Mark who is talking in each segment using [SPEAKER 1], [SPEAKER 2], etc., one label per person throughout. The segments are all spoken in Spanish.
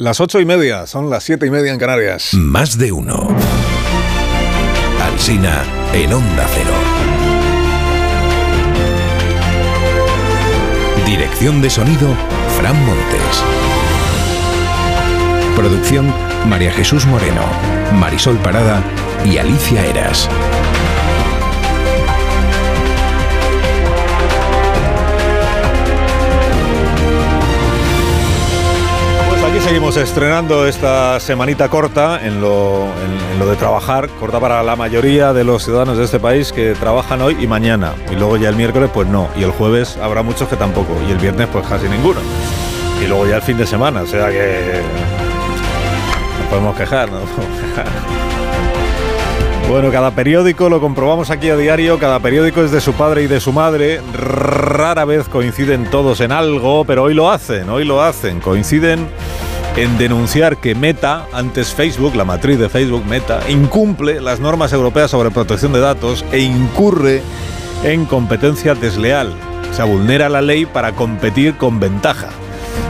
[SPEAKER 1] Las ocho y media, son las siete y media en Canarias.
[SPEAKER 2] Más de uno. Alsina en Onda Cero. Dirección de sonido, Fran Montes. Producción, María Jesús Moreno, Marisol Parada y Alicia Eras.
[SPEAKER 1] Seguimos estrenando esta semanita corta en lo, de trabajar, corta para la mayoría de los ciudadanos de este país que trabajan hoy y mañana. Y luego ya el miércoles pues no. Y el jueves habrá muchos que tampoco. Y el viernes pues casi ninguno. Y luego ya el fin de semana. O sea que... Nos podemos quejar, ¿no? Bueno, cada periódico, lo comprobamos aquí a diario, cada periódico es de su padre y de su madre. Rara vez coinciden todos en algo, pero hoy lo hacen, hoy lo hacen. Coinciden en denunciar que Meta, antes Facebook, la matriz de Facebook, Meta, incumple las normas europeas sobre protección de datos e incurre en competencia desleal. O sea, vulnera la ley para competir con ventaja.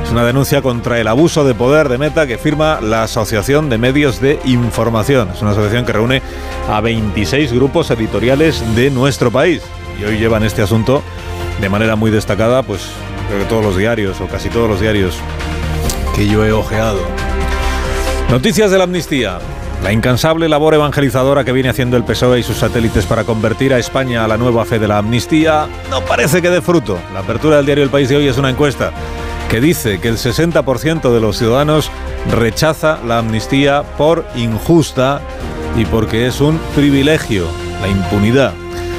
[SPEAKER 1] Es una denuncia contra el abuso de poder de Meta que firma la Asociación de Medios de Información. Es una asociación que reúne a 26 grupos editoriales de nuestro país. Y hoy llevan este asunto de manera muy destacada, pues creo que todos los diarios, o casi todos los diarios que yo he ojeado. Noticias de la amnistía. La incansable labor evangelizadora que viene haciendo el PSOE y sus satélites para convertir a España a la nueva fe de la amnistía no parece que dé fruto. La apertura del diario El País de hoy es una encuesta que dice que el 60% de los ciudadanos rechaza la amnistía por injusta y porque es un privilegio, la impunidad.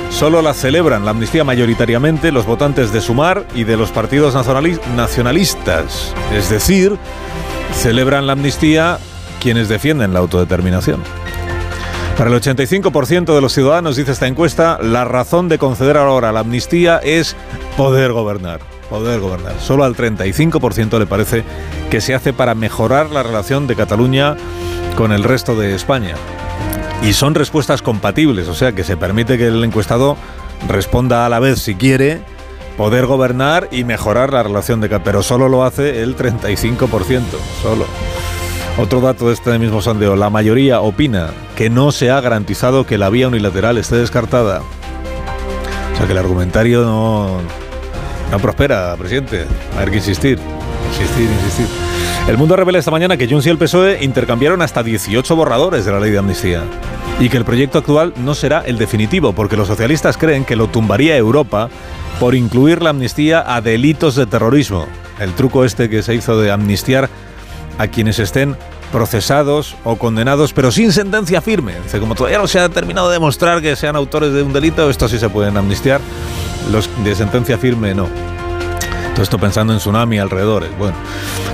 [SPEAKER 1] Solo la celebran la amnistía mayoritariamente los votantes de Sumar y de los partidos nacionali- nacionalistas. Es decir, celebran la amnistía quienes defienden la autodeterminación. Para el 85% de los ciudadanos, dice esta encuesta, la razón de conceder ahora la amnistía es poder gobernar. Poder gobernar. Solo al 35% le parece que se hace para mejorar la relación de Cataluña con el resto de España. Y son respuestas compatibles, o sea que se permite que el encuestado responda a la vez, si quiere, poder gobernar y mejorar la relación de. Pero solo lo hace el 35%, solo. Otro dato de este mismo sondeo, la mayoría opina que no se ha garantizado que la vía unilateral esté descartada. O sea que el argumentario no, prospera, presidente. Ver que insistir, insistir, insistir. El mundo revela esta mañana que Junts y el PSOE intercambiaron hasta 18 borradores de la ley de amnistía y que el proyecto actual no será el definitivo porque los socialistas creen que lo tumbaría Europa por incluir la amnistía a delitos de terrorismo. El truco este que se hizo de amnistiar a quienes estén procesados o condenados, pero sin sentencia firme. Como todavía no se ha terminado de demostrar que sean autores de un delito, estos sí se pueden amnistiar, los de sentencia firme no. Todo esto pensando en tsunami alrededores. Bueno,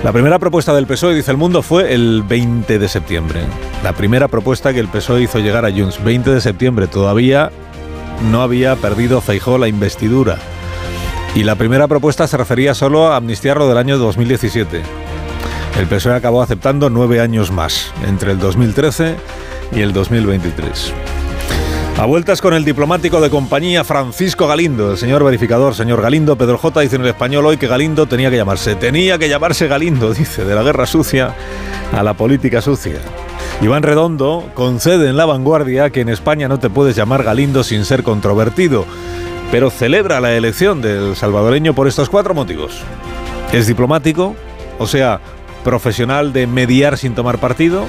[SPEAKER 1] la primera propuesta del PSOE, dice el mundo, fue el 20 de septiembre. La primera propuesta que el PSOE hizo llegar a Junts, 20 de septiembre, todavía no había perdido Feijó la investidura. Y la primera propuesta se refería solo a amnistiar lo del año 2017. El PSOE acabó aceptando nueve años más, entre el 2013 y el 2023. A vueltas con el diplomático de compañía Francisco Galindo, el señor verificador, señor Galindo. Pedro J dice en el español hoy que Galindo tenía que llamarse, tenía que llamarse Galindo, dice, de la guerra sucia a la política sucia. Iván Redondo concede en la vanguardia que en España no te puedes llamar Galindo sin ser controvertido, pero celebra la elección del salvadoreño por estos cuatro motivos. Es diplomático, o sea, profesional de mediar sin tomar partido,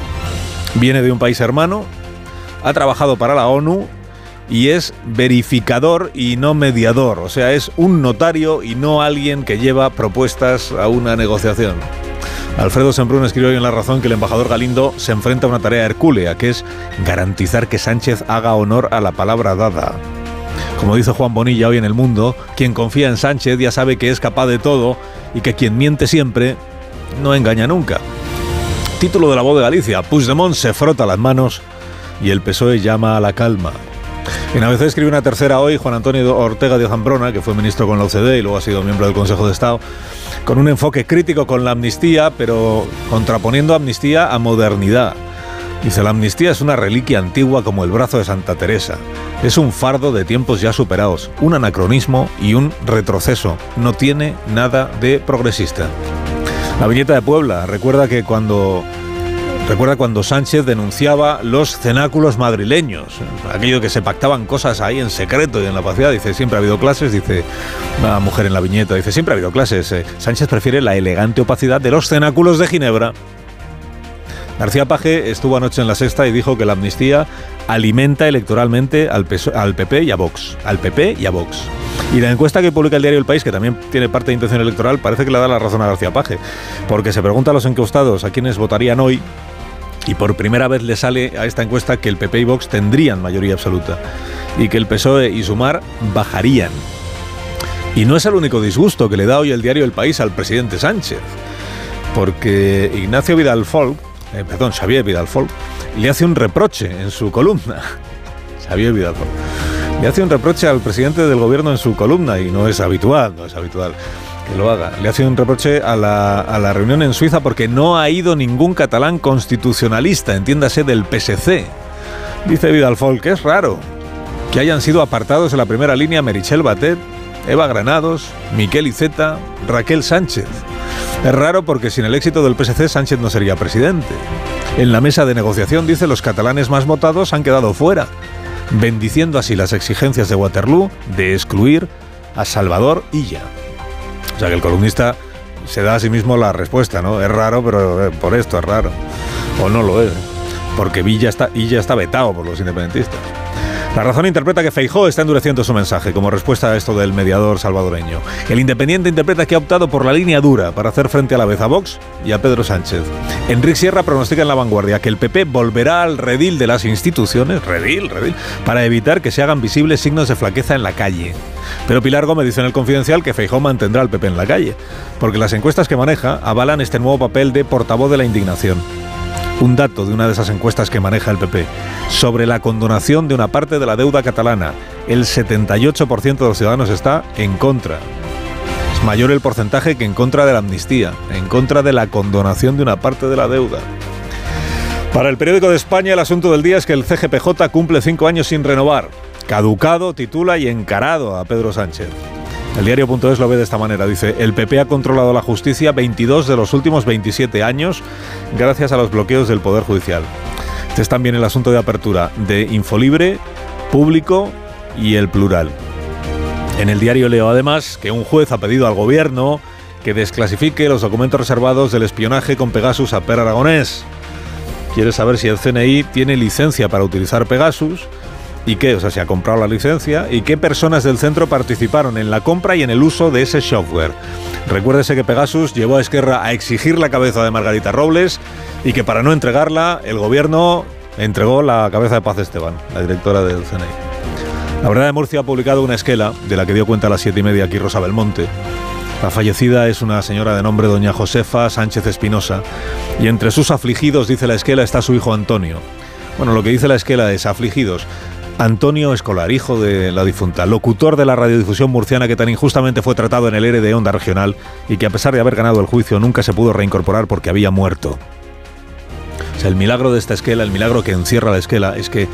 [SPEAKER 1] viene de un país hermano, ha trabajado para la ONU y es verificador y no mediador, o sea, es un notario y no alguien que lleva propuestas a una negociación. Alfredo Semprún escribió hoy en La Razón que el embajador Galindo se enfrenta a una tarea hercúlea, que es garantizar que Sánchez haga honor a la palabra dada. Como dice Juan Bonilla hoy en El Mundo, quien confía en Sánchez ya sabe que es capaz de todo y que quien miente siempre no engaña nunca. Título de la voz de Galicia, Puigdemont se frota las manos y el PSOE llama a la calma. En ABC escribe una tercera hoy Juan Antonio Ortega de Zambrona, que fue ministro con la OCDE y luego ha sido miembro del Consejo de Estado, con un enfoque crítico con la amnistía, pero contraponiendo amnistía a modernidad. Dice, la amnistía es una reliquia antigua como el brazo de Santa Teresa. Es un fardo de tiempos ya superados, un anacronismo y un retroceso. No tiene nada de progresista. La viñeta de Puebla recuerda que cuando Recuerda cuando Sánchez denunciaba los cenáculos madrileños, aquello que se pactaban cosas ahí en secreto y en la opacidad. Dice, siempre ha habido clases, dice una mujer en la viñeta, dice, siempre ha habido clases. Eh, Sánchez prefiere la elegante opacidad de los cenáculos de Ginebra. García Paje estuvo anoche en la sexta y dijo que la amnistía alimenta electoralmente al, al PP y a Vox. Al PP y a Vox. Y la encuesta que publica el diario El País, que también tiene parte de intención electoral, parece que le da la razón a García Paje, porque se pregunta a los encuestados a quienes votarían hoy y por primera vez le sale a esta encuesta que el PP y Vox tendrían mayoría absoluta y que el PSOE y Sumar bajarían. Y no es el único disgusto que le da hoy el diario El País al presidente Sánchez, porque Ignacio Vidal Folk, eh, perdón, Xavier Vidal Folk, le hace un reproche en su columna. Xavier Vidal Folk. Le hace un reproche al presidente del gobierno en su columna y no es habitual, no es habitual que lo haga. Le hace un reproche a la, reunión en Suiza porque no ha ido ningún catalán constitucionalista, entiéndase del PSC. Dice Vidal Folk, es raro que hayan sido apartados en la primera línea Merichel Batet, Eva Granados, Miquel Iceta, Raquel Sánchez. Es raro porque sin el éxito del PSC Sánchez no sería presidente. En la mesa de negociación dice los catalanes más votados han quedado fuera, bendiciendo así las exigencias de Waterloo de excluir a Salvador Illa. O sea que el columnista se da a sí mismo la respuesta, ¿no? Es raro, pero eh, por esto es raro. O no lo es, porque Villa está, Villa está vetado por los independentistas. La razón interpreta que Feijó está endureciendo su mensaje como respuesta a esto del mediador salvadoreño. El Independiente interpreta que ha optado por la línea dura para hacer frente a la vez a Vox y a Pedro Sánchez. Enrique Sierra pronostica en la vanguardia que el PP volverá al redil de las instituciones, redil, redil, para evitar que se hagan visibles signos de flaqueza en la calle. Pero Pilar Gómez dice en el Confidencial que Feijó mantendrá al PP en la calle, porque las encuestas que maneja avalan este nuevo papel de portavoz de la indignación un dato de una de esas encuestas que maneja el PP sobre la condonación de una parte de la deuda catalana. El 78% de los ciudadanos está en contra. Es mayor el porcentaje que en contra de la amnistía, en contra de la condonación de una parte de la deuda. Para el periódico de España, el asunto del día es que el CGPJ cumple cinco años sin renovar. Caducado, titula y encarado a Pedro Sánchez. El diario.es lo ve de esta manera. Dice, el PP ha controlado la justicia 22 de los últimos 27 años gracias a los bloqueos del Poder Judicial. Este es también el asunto de apertura de Infolibre, Público y El Plural. En el diario leo además que un juez ha pedido al gobierno que desclasifique los documentos reservados del espionaje con Pegasus a Per Aragonés. Quiere saber si el CNI tiene licencia para utilizar Pegasus y qué, o sea, si ha comprado la licencia y qué personas del centro participaron en la compra y en el uso de ese software. Recuérdese que Pegasus llevó a Esquerra a exigir la cabeza de Margarita Robles y que para no entregarla, el gobierno entregó la cabeza de Paz Esteban, la directora del CNI. La verdad de Murcia ha publicado una esquela de la que dio cuenta a las siete y media aquí Rosa Belmonte. La fallecida es una señora de nombre doña Josefa Sánchez Espinosa y entre sus afligidos, dice la esquela, está su hijo Antonio. Bueno, lo que dice la esquela es afligidos Antonio Escolar, hijo de la difunta, locutor de la radiodifusión murciana que tan injustamente fue tratado en el ERE de Onda Regional y que a pesar de haber ganado el juicio nunca se pudo reincorporar porque había muerto. El milagro de esta esquela, el milagro que encierra la esquela, es que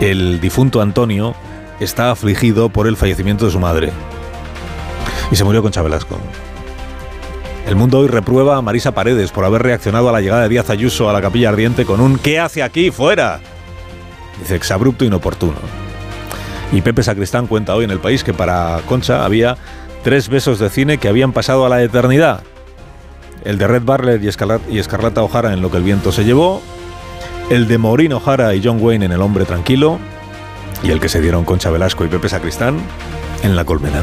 [SPEAKER 1] el difunto Antonio está afligido por el fallecimiento de su madre. Y se murió con Chabelasco. El mundo hoy reprueba a Marisa Paredes por haber reaccionado a la llegada de Díaz Ayuso a la capilla ardiente con un ¿qué hace aquí? ¡Fuera! Dice exabrupto inoportuno. Y Pepe Sacristán cuenta hoy en el país que para Concha había tres besos de cine que habían pasado a la eternidad. El de Red Barlet y, y Escarlata O'Hara en Lo que el viento se llevó, el de Maureen O'Hara y John Wayne en El hombre tranquilo, y el que se dieron Concha Velasco y Pepe Sacristán en La colmena.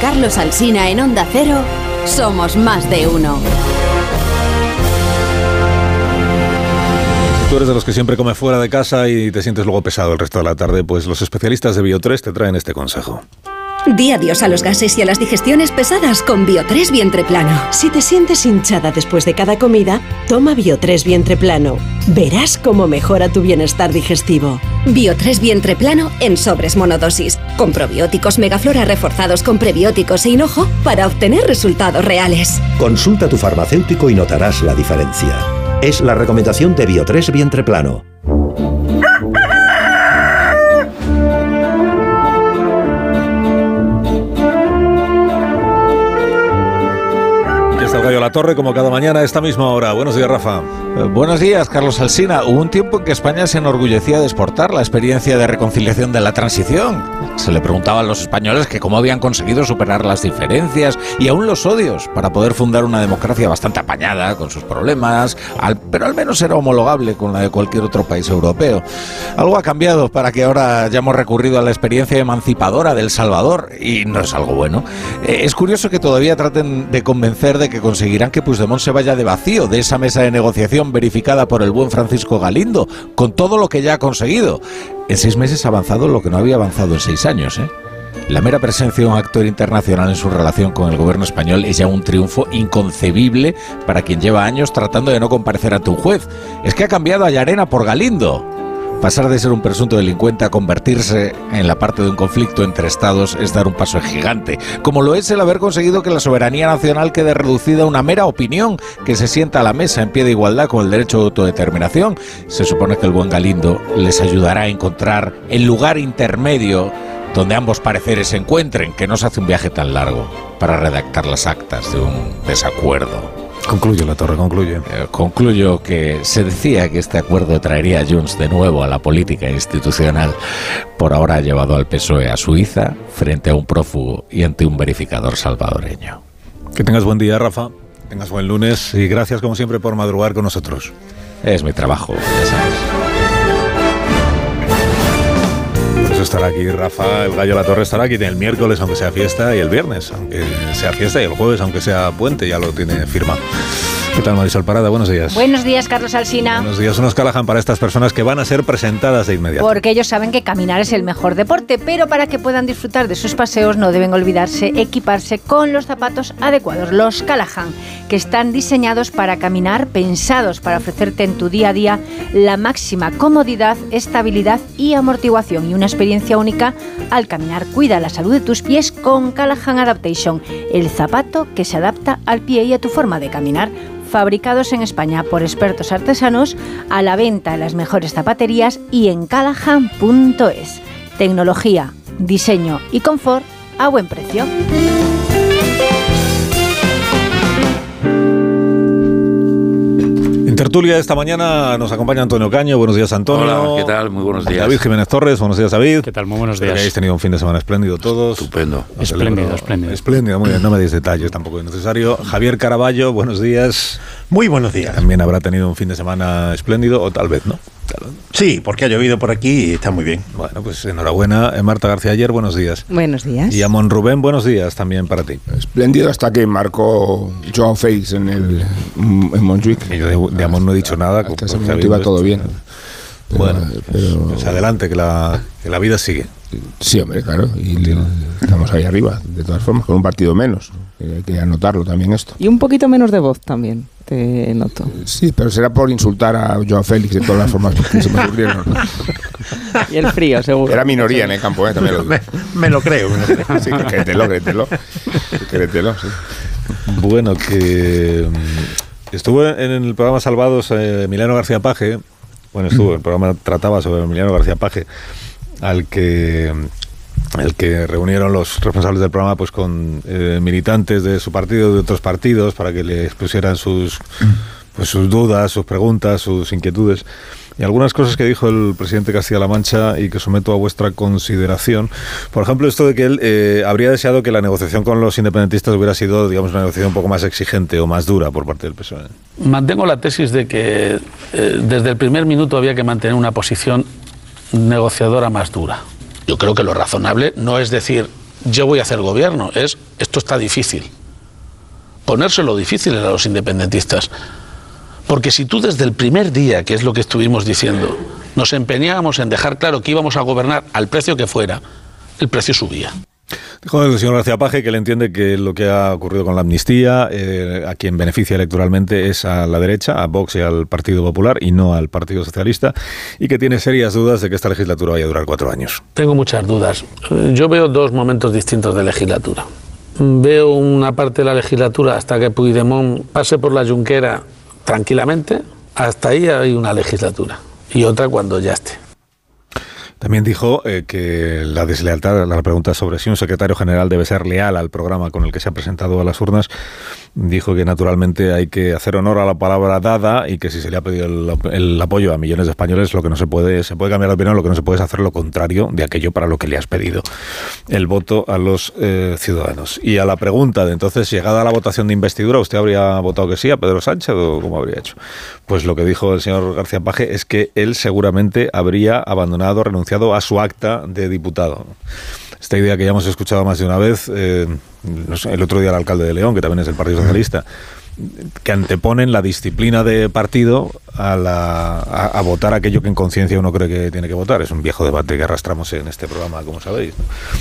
[SPEAKER 3] Carlos Alsina en Onda Cero, somos más de uno.
[SPEAKER 1] Tú eres de los que siempre come fuera de casa y te sientes luego pesado el resto de la tarde, pues los especialistas de Bio3 te traen este consejo.
[SPEAKER 4] Di adiós a los gases y a las digestiones pesadas con Bio3 Vientre Plano.
[SPEAKER 5] Si te sientes hinchada después de cada comida, toma Bio3 Vientre Plano. Verás cómo mejora tu bienestar digestivo.
[SPEAKER 4] Bio3 Vientre Plano en sobres monodosis, con probióticos megaflora reforzados con prebióticos e hinojo para obtener resultados reales.
[SPEAKER 6] Consulta a tu farmacéutico y notarás la diferencia. Es la recomendación de Bio3 Vientre Plano.
[SPEAKER 1] Tocayo La Torre, como cada mañana a esta misma hora. Buenos días, Rafa.
[SPEAKER 6] Eh, buenos días, Carlos Alsina. Hubo un tiempo en que España se enorgullecía de exportar la experiencia de reconciliación de la transición. Se le preguntaba a los españoles que cómo habían conseguido superar las diferencias y aún los odios para poder fundar una democracia bastante apañada con sus problemas, pero al menos era homologable con la de cualquier otro país europeo. Algo ha cambiado para que ahora hayamos recurrido a la experiencia emancipadora del Salvador y no es algo bueno. Eh, es curioso que todavía traten de convencer de que conseguirán que Puigdemont se vaya de vacío de esa mesa de negociación verificada por el buen Francisco Galindo, con todo lo que ya ha conseguido. En seis meses ha avanzado lo que no había avanzado en seis años, ¿eh? La mera presencia de un actor internacional en su relación con el gobierno español es ya un triunfo inconcebible para quien lleva años tratando de no comparecer ante un juez. Es que ha cambiado a Yarena por Galindo. Pasar de ser un presunto delincuente a convertirse en la parte de un conflicto entre estados es dar un paso gigante, como lo es el haber conseguido que la soberanía nacional quede reducida a una mera opinión que se sienta a la mesa en pie de igualdad con el derecho de autodeterminación. Se supone que el buen Galindo les ayudará a encontrar el lugar intermedio donde ambos pareceres se encuentren, que no se hace un viaje tan largo para redactar las actas de un desacuerdo.
[SPEAKER 1] Concluyo, La Torre, concluye.
[SPEAKER 6] Eh, concluyo que se decía que este acuerdo traería a Junts de nuevo a la política institucional. Por ahora ha llevado al PSOE a Suiza frente a un prófugo y ante un verificador salvadoreño.
[SPEAKER 1] Que tengas buen día, Rafa. Que tengas buen lunes y gracias como siempre por madrugar con nosotros.
[SPEAKER 6] Es mi trabajo, ya sabes.
[SPEAKER 1] Estará aquí Rafa, el Gallo La Torre estará aquí el miércoles, aunque sea fiesta, y el viernes, aunque sea fiesta, y el jueves, aunque sea puente, ya lo tiene firma. ¿Qué tal, Marisol Parada? Buenos días.
[SPEAKER 7] Buenos días, Carlos Alsina.
[SPEAKER 1] Buenos días. Unos Callahan para estas personas que van a ser presentadas de inmediato.
[SPEAKER 7] Porque ellos saben que caminar es el mejor deporte, pero para que puedan disfrutar de sus paseos no deben olvidarse equiparse con los zapatos adecuados, los Callahan, que están diseñados para caminar, pensados para ofrecerte en tu día a día la máxima comodidad, estabilidad y amortiguación y una experiencia única al caminar. Cuida la salud de tus pies con Callahan Adaptation, el zapato que se adapta al pie y a tu forma de caminar fabricados en España por expertos artesanos, a la venta en las mejores zapaterías y en callahan.es. Tecnología, diseño y confort a buen precio.
[SPEAKER 1] En tertulia esta mañana nos acompaña Antonio Caño. Buenos días, Antonio.
[SPEAKER 8] Hola, ¿qué tal? Muy buenos días.
[SPEAKER 1] David Jiménez Torres. Buenos días, David.
[SPEAKER 9] ¿Qué tal? Muy buenos días.
[SPEAKER 1] Habéis tenido un fin de semana espléndido todos.
[SPEAKER 8] Estupendo.
[SPEAKER 9] Espléndido, espléndido.
[SPEAKER 1] Espléndido, muy bien. No me deis detalles, tampoco es necesario. Javier Caraballo, buenos días.
[SPEAKER 10] Muy buenos días.
[SPEAKER 1] También habrá tenido un fin de semana espléndido, o tal vez no.
[SPEAKER 10] Sí, porque ha llovido por aquí y está muy bien.
[SPEAKER 1] Bueno, pues enhorabuena. Eh, Marta García Ayer, buenos días.
[SPEAKER 11] Buenos días.
[SPEAKER 1] Y Amon Rubén, buenos días también para ti.
[SPEAKER 12] Espléndido hasta que marcó Joao Félix en el en Montjuic.
[SPEAKER 1] yo de, Amon no he dicho nada.
[SPEAKER 12] Hasta ese momento iba todo bien.
[SPEAKER 1] Bueno, pero, pues adelante, que la, que la vida sigue.
[SPEAKER 12] Sí, hombre, claro. Y estamos ahí arriba, de todas formas, con un partido menos. Hay que anotarlo también esto.
[SPEAKER 11] Y un poquito menos de voz también te noto.
[SPEAKER 12] Sí, pero será por insultar a Joao Félix de todas las formas que se me ocurrieron.
[SPEAKER 11] y el frío, seguro.
[SPEAKER 12] Era minoría en el campo, ¿eh? También lo
[SPEAKER 10] me, me, lo creo. Me lo creo.
[SPEAKER 12] sí, créetelo, créetelo. créetelo sí.
[SPEAKER 1] Bueno, que mm, estuvo en el programa Salvados eh, Emiliano García Paje. Bueno, estuvo, el programa trataba sobre Emiliano García Paje, al que el que reunieron los responsables del programa pues con eh, militantes de su partido de otros partidos para que le expusieran sus pues, sus dudas, sus preguntas, sus inquietudes y algunas cosas que dijo el presidente Castilla-La Mancha y que someto a vuestra consideración. Por ejemplo, esto de que él eh, habría deseado que la negociación con los independentistas hubiera sido, digamos, una negociación un poco más exigente o más dura por parte del PSOE.
[SPEAKER 9] Mantengo la tesis de que eh, desde el primer minuto había que mantener una posición negociadora más dura. Yo creo que lo razonable no es decir, yo voy a hacer gobierno, es, esto está difícil. Ponérselo difícil a los independentistas. Porque si tú desde el primer día, que es lo que estuvimos diciendo, nos empeñábamos en dejar claro que íbamos a gobernar al precio que fuera, el precio subía.
[SPEAKER 1] Dijo el señor García Paje que él entiende que lo que ha ocurrido con la amnistía, eh, a quien beneficia electoralmente es a la derecha, a Vox y al Partido Popular, y no al Partido Socialista, y que tiene serias dudas de que esta legislatura vaya a durar cuatro años.
[SPEAKER 9] Tengo muchas dudas. Yo veo dos momentos distintos de legislatura. Veo una parte de la legislatura hasta que Puigdemont pase por la Junquera tranquilamente, hasta ahí hay una legislatura, y otra cuando ya esté.
[SPEAKER 1] También dijo eh, que la deslealtad, la pregunta sobre si un secretario general debe ser leal al programa con el que se ha presentado a las urnas, dijo que naturalmente hay que hacer honor a la palabra dada y que si se le ha pedido el, apoyo a millones de españoles, lo que no se puede, se puede cambiar de opinión, lo que no se puede es hacer lo contrario de aquello para lo que le has pedido el voto a los eh, ciudadanos. Y a la pregunta de entonces, llegada la votación de investidura, ¿usted habría votado que sí a Pedro Sánchez o cómo habría hecho? Pues lo que dijo el señor García Paje es que él seguramente habría abandonado, renunciado a su acta de diputado. Esta idea que ya hemos escuchado más de una vez, eh, el otro día el alcalde de León, que también es del Partido Socialista, que anteponen la disciplina de partido a, la, a, votar aquello que en conciencia uno cree que tiene que votar. Es un viejo debate que arrastramos en este programa, como sabéis.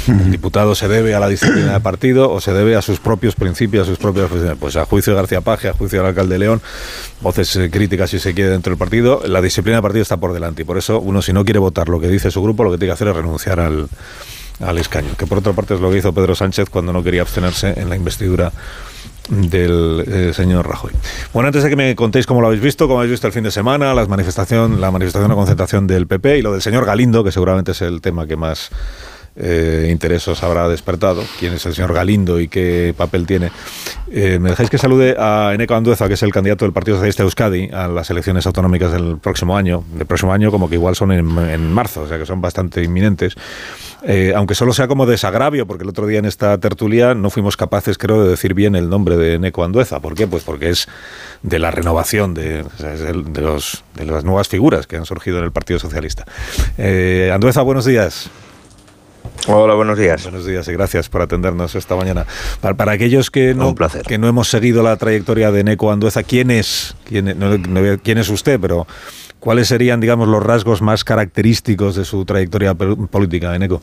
[SPEAKER 1] El diputado se debe a la disciplina de partido o se debe a sus propios principios, a sus propias... Pues a juicio de García Paje, a juicio del alcalde de León, voces eh, críticas si se quiere dentro del partido, la disciplina de partido está por delante. Y por eso uno si no quiere votar lo que dice su grupo, lo que tiene que hacer es renunciar al al escaño, que por otra parte es lo que hizo Pedro Sánchez cuando no quería abstenerse en la investidura del eh, señor Rajoy. Bueno, antes de que me contéis cómo lo habéis visto, cómo habéis visto el fin de semana, las manifestación, la manifestación o concentración del PP y lo del señor Galindo, que seguramente es el tema que más eh, interés os habrá despertado, quién es el señor Galindo y qué papel tiene. Eh, me dejáis que salude a Eneco Andueza, que es el candidato del Partido Socialista de Euskadi a las elecciones autonómicas del próximo año. Del próximo año como que igual son en marzo, o sea que son bastante inminentes. Eh, aunque solo sea como desagravio, porque el otro día en esta tertulia no fuimos capaces, creo, de decir bien el nombre de Neco Andueza. ¿Por qué? Pues porque es de la renovación de, de, los, de las nuevas figuras que han surgido en el Partido Socialista. Eh, Andueza, buenos días.
[SPEAKER 8] Hola, buenos días.
[SPEAKER 1] Buenos días y gracias por atendernos esta mañana. Para, aquellos que no, que no hemos seguido la trayectoria de Neco Andueza, ¿quién es? ¿Quién, ¿Quién es usted? Pero ¿Cuáles serían, digamos, los rasgos más característicos de su trayectoria política, Eneco?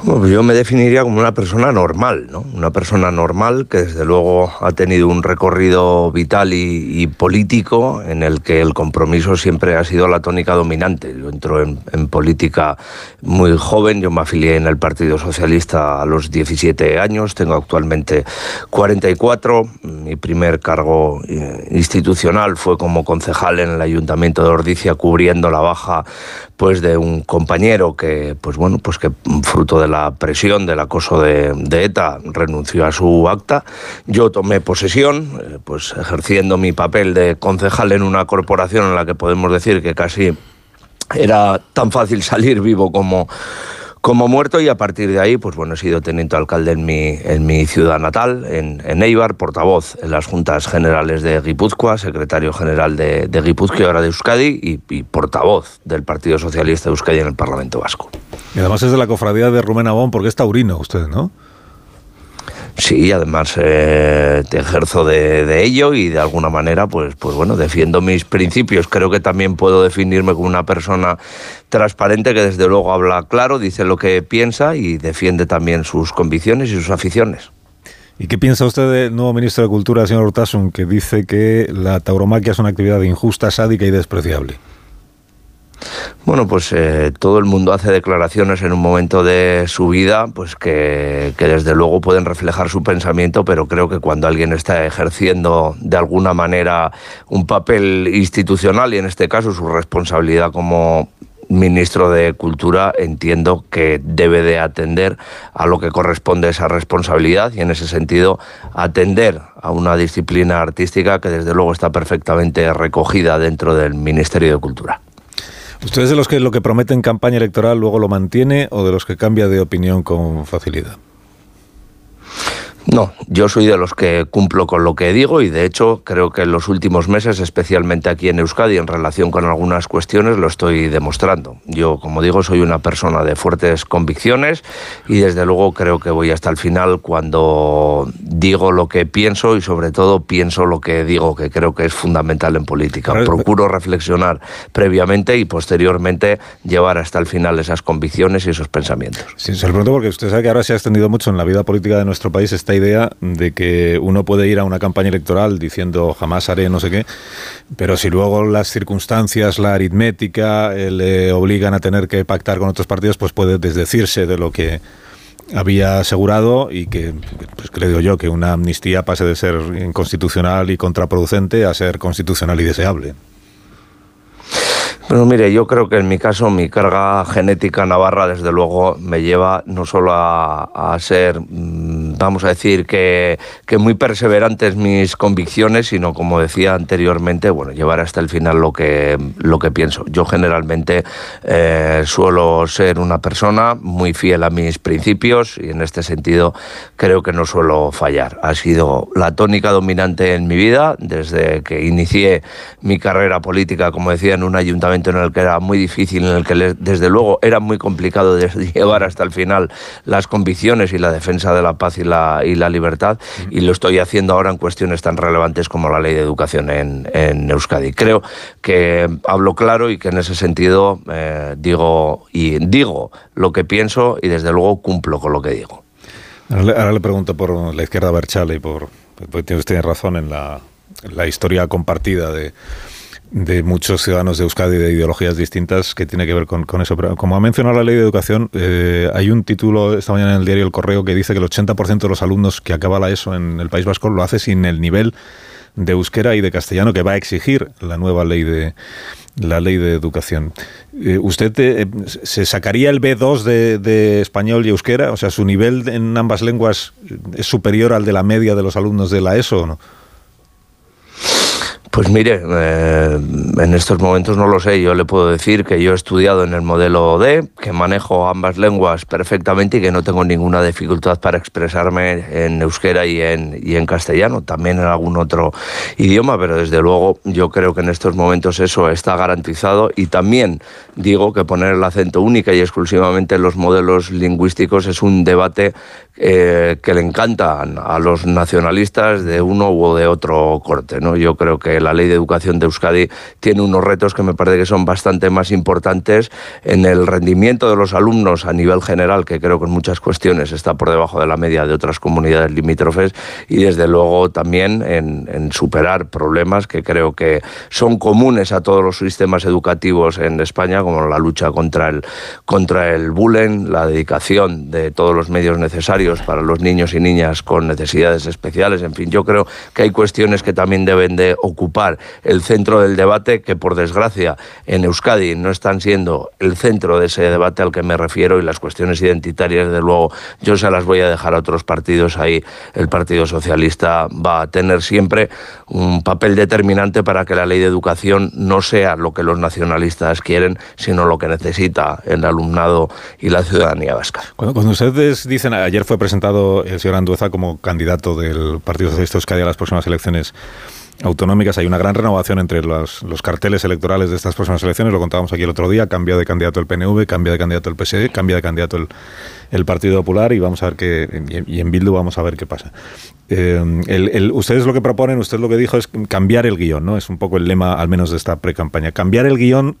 [SPEAKER 8] Bueno, yo me definiría como una persona normal, ¿no? Una persona normal que desde luego ha tenido un recorrido vital y, político en el que el compromiso siempre ha sido la tónica dominante. Yo entro en, política muy joven, yo me afilié en el Partido Socialista a los 17 años, tengo actualmente 44. Mi primer cargo eh, institucional fue como concejal en el Ayuntamiento de Ordicia cubriendo la baja pues de un compañero que pues bueno, pues que fruto de la presión del acoso de, ETA renunció a su acta. Yo tomé posesión, eh, pues ejerciendo mi papel de concejal en una corporación en la que podemos decir que casi era tan fácil salir vivo como como muerto y a partir de ahí, pues bueno, he sido teniente alcalde en mi, en mi ciudad natal, en, Eibar, portavoz en las juntas generales de Guipúzcoa, secretario general de, de Guipúzcoa y ahora de Euskadi y, y, portavoz del Partido Socialista de Euskadi en el Parlamento Vasco.
[SPEAKER 1] Y además es de la cofradía de Rubén Abón porque es taurino usted, ¿no?
[SPEAKER 8] Sí, además eh, te ejerzo de, ello y de alguna manera, pues, pues bueno, defiendo mis principios. Creo que también puedo definirme como una persona transparente que desde luego habla claro, dice lo que piensa y defiende también sus convicciones y sus aficiones.
[SPEAKER 1] ¿Y qué piensa usted del nuevo ministro de Cultura, señor Urtasun, que dice que la tauromaquia es una actividad injusta, sádica y despreciable?
[SPEAKER 8] Bueno, pues eh, todo el mundo hace declaraciones en un momento de su vida, pues que, desde luego pueden reflejar su pensamiento, pero creo que cuando alguien está ejerciendo de alguna manera un papel institucional y en este caso su responsabilidad como ministro de Cultura entiendo que debe de atender a lo que corresponde esa responsabilidad y en ese sentido atender a una disciplina artística que desde luego está perfectamente recogida dentro del Ministerio de Cultura.
[SPEAKER 1] ¿Ustedes de los que lo que promete en campaña electoral luego lo mantiene o de los que cambia de opinión con facilidad?
[SPEAKER 8] No, yo soy de los que cumplo con lo que digo y de hecho creo que en los últimos meses, especialmente aquí en Euskadi, en relación con algunas cuestiones, lo estoy demostrando. Yo, como digo, soy una persona de fuertes convicciones y desde luego creo que voy hasta el final cuando digo lo que pienso y sobre todo pienso lo que digo, que creo que es fundamental en política. Procuro reflexionar previamente y posteriormente llevar hasta el final esas convicciones y esos pensamientos.
[SPEAKER 1] Sí, se lo pregunto porque usted sabe que ahora se ha extendido mucho en la vida política de nuestro país esta idea de que uno puede ir a una campaña electoral diciendo jamás haré no sé qué, pero si luego las circunstancias, la aritmética eh, le obligan a tener que pactar con otros partidos, pues puede desdecirse de lo que había asegurado y que, pues creo yo, que una amnistía pase de ser inconstitucional y contraproducente a ser constitucional y deseable.
[SPEAKER 8] Bueno, mire, yo creo que en mi caso mi carga genética navarra desde luego me lleva no solo a, ser, mm, vamos a decir, que, que, muy perseverantes mis convicciones, sino como decía anteriormente, bueno, llevar hasta el final lo que, lo que pienso. Yo generalmente eh, suelo ser una persona muy fiel a mis principios y en este sentido creo que no suelo fallar. Ha sido la tónica dominante en mi vida desde que inicié mi carrera política, como decía, en un ayuntamiento en el que era muy difícil, en el que desde luego era muy complicado de llevar hasta el final las convicciones y la defensa de la paz y la, y la libertad, y lo estoy haciendo ahora en cuestiones tan relevantes como la ley de educación en, en Euskadi. Creo que hablo claro y que en ese sentido eh, digo, y digo lo que pienso y desde luego cumplo con lo que digo.
[SPEAKER 1] Ahora le, pregunto por la izquierda Berchale y por, porque usted razón en la, la historia compartida de de muchos ciudadanos de Euskadi de ideologías distintas que tiene que ver con, eso. Pero como ha mencionado la ley de educación, eh, hay un título esta mañana en el diario El Correo que dice que el 80% de los alumnos que acaba la ESO en el País Vasco lo hace sin el nivel de euskera y de castellano que va a exigir la nueva ley de la ley de educación. Eh, ¿Usted eh, se sacaría el B2 de, de, español y euskera? O sea, ¿su nivel en ambas lenguas es superior al de la media de los alumnos de la ESO o no?
[SPEAKER 8] Pues mire, eh, en estos momentos no lo sé. Yo le puedo decir que yo he estudiado en el modelo D, que manejo ambas lenguas perfectamente y que no tengo ninguna dificultad para expresarme en euskera y en, y en castellano, también en algún otro idioma, pero desde luego yo creo que en estos momentos eso está garantizado y también digo que poner el acento única y exclusivamente en los modelos lingüísticos es un debate eh, que le encantan a los nacionalistas de uno u de otro corte. ¿no? Yo creo que la ley de educación de Euskadi tiene unos retos que me parece que son bastante más importantes en el rendimiento de los alumnos a nivel general, que creo que en muchas cuestiones está por debajo de la media de otras comunidades limítrofes, y desde luego también en, en superar problemas que creo que son comunes a todos los sistemas educativos en España, como la lucha contra el, contra el bullying, la dedicación de todos los medios necesarios para los niños y niñas con necesidades especiales. En fin, yo creo que hay cuestiones que también deben de ocupar el centro del debate, que por desgracia en Euskadi no están siendo el centro de ese debate al que me refiero y las cuestiones identitarias, de luego, yo se las voy a dejar a otros partidos. Ahí el Partido Socialista va a tener siempre un papel determinante para que la ley de educación no sea lo que los nacionalistas quieren, sino lo que necesita el alumnado y la ciudadanía vasca.
[SPEAKER 1] Cuando, cuando ustedes dicen, ayer fue presentado el señor Andueza como candidato del Partido Socialista Euskadi a las próximas elecciones autonómicas. Hay una gran renovación entre los, carteles electorales de estas próximas elecciones, lo contábamos aquí el otro día, cambia de candidato el PNV, cambia de candidato el PSE, cambia de candidato el, el Partido Popular y vamos a ver qué, y en Bildu vamos a ver qué pasa. Eh, ustedes lo que proponen, usted lo que dijo es cambiar el guion, ¿no? Es un poco el lema, al menos de esta pre-campaña. Cambiar el guion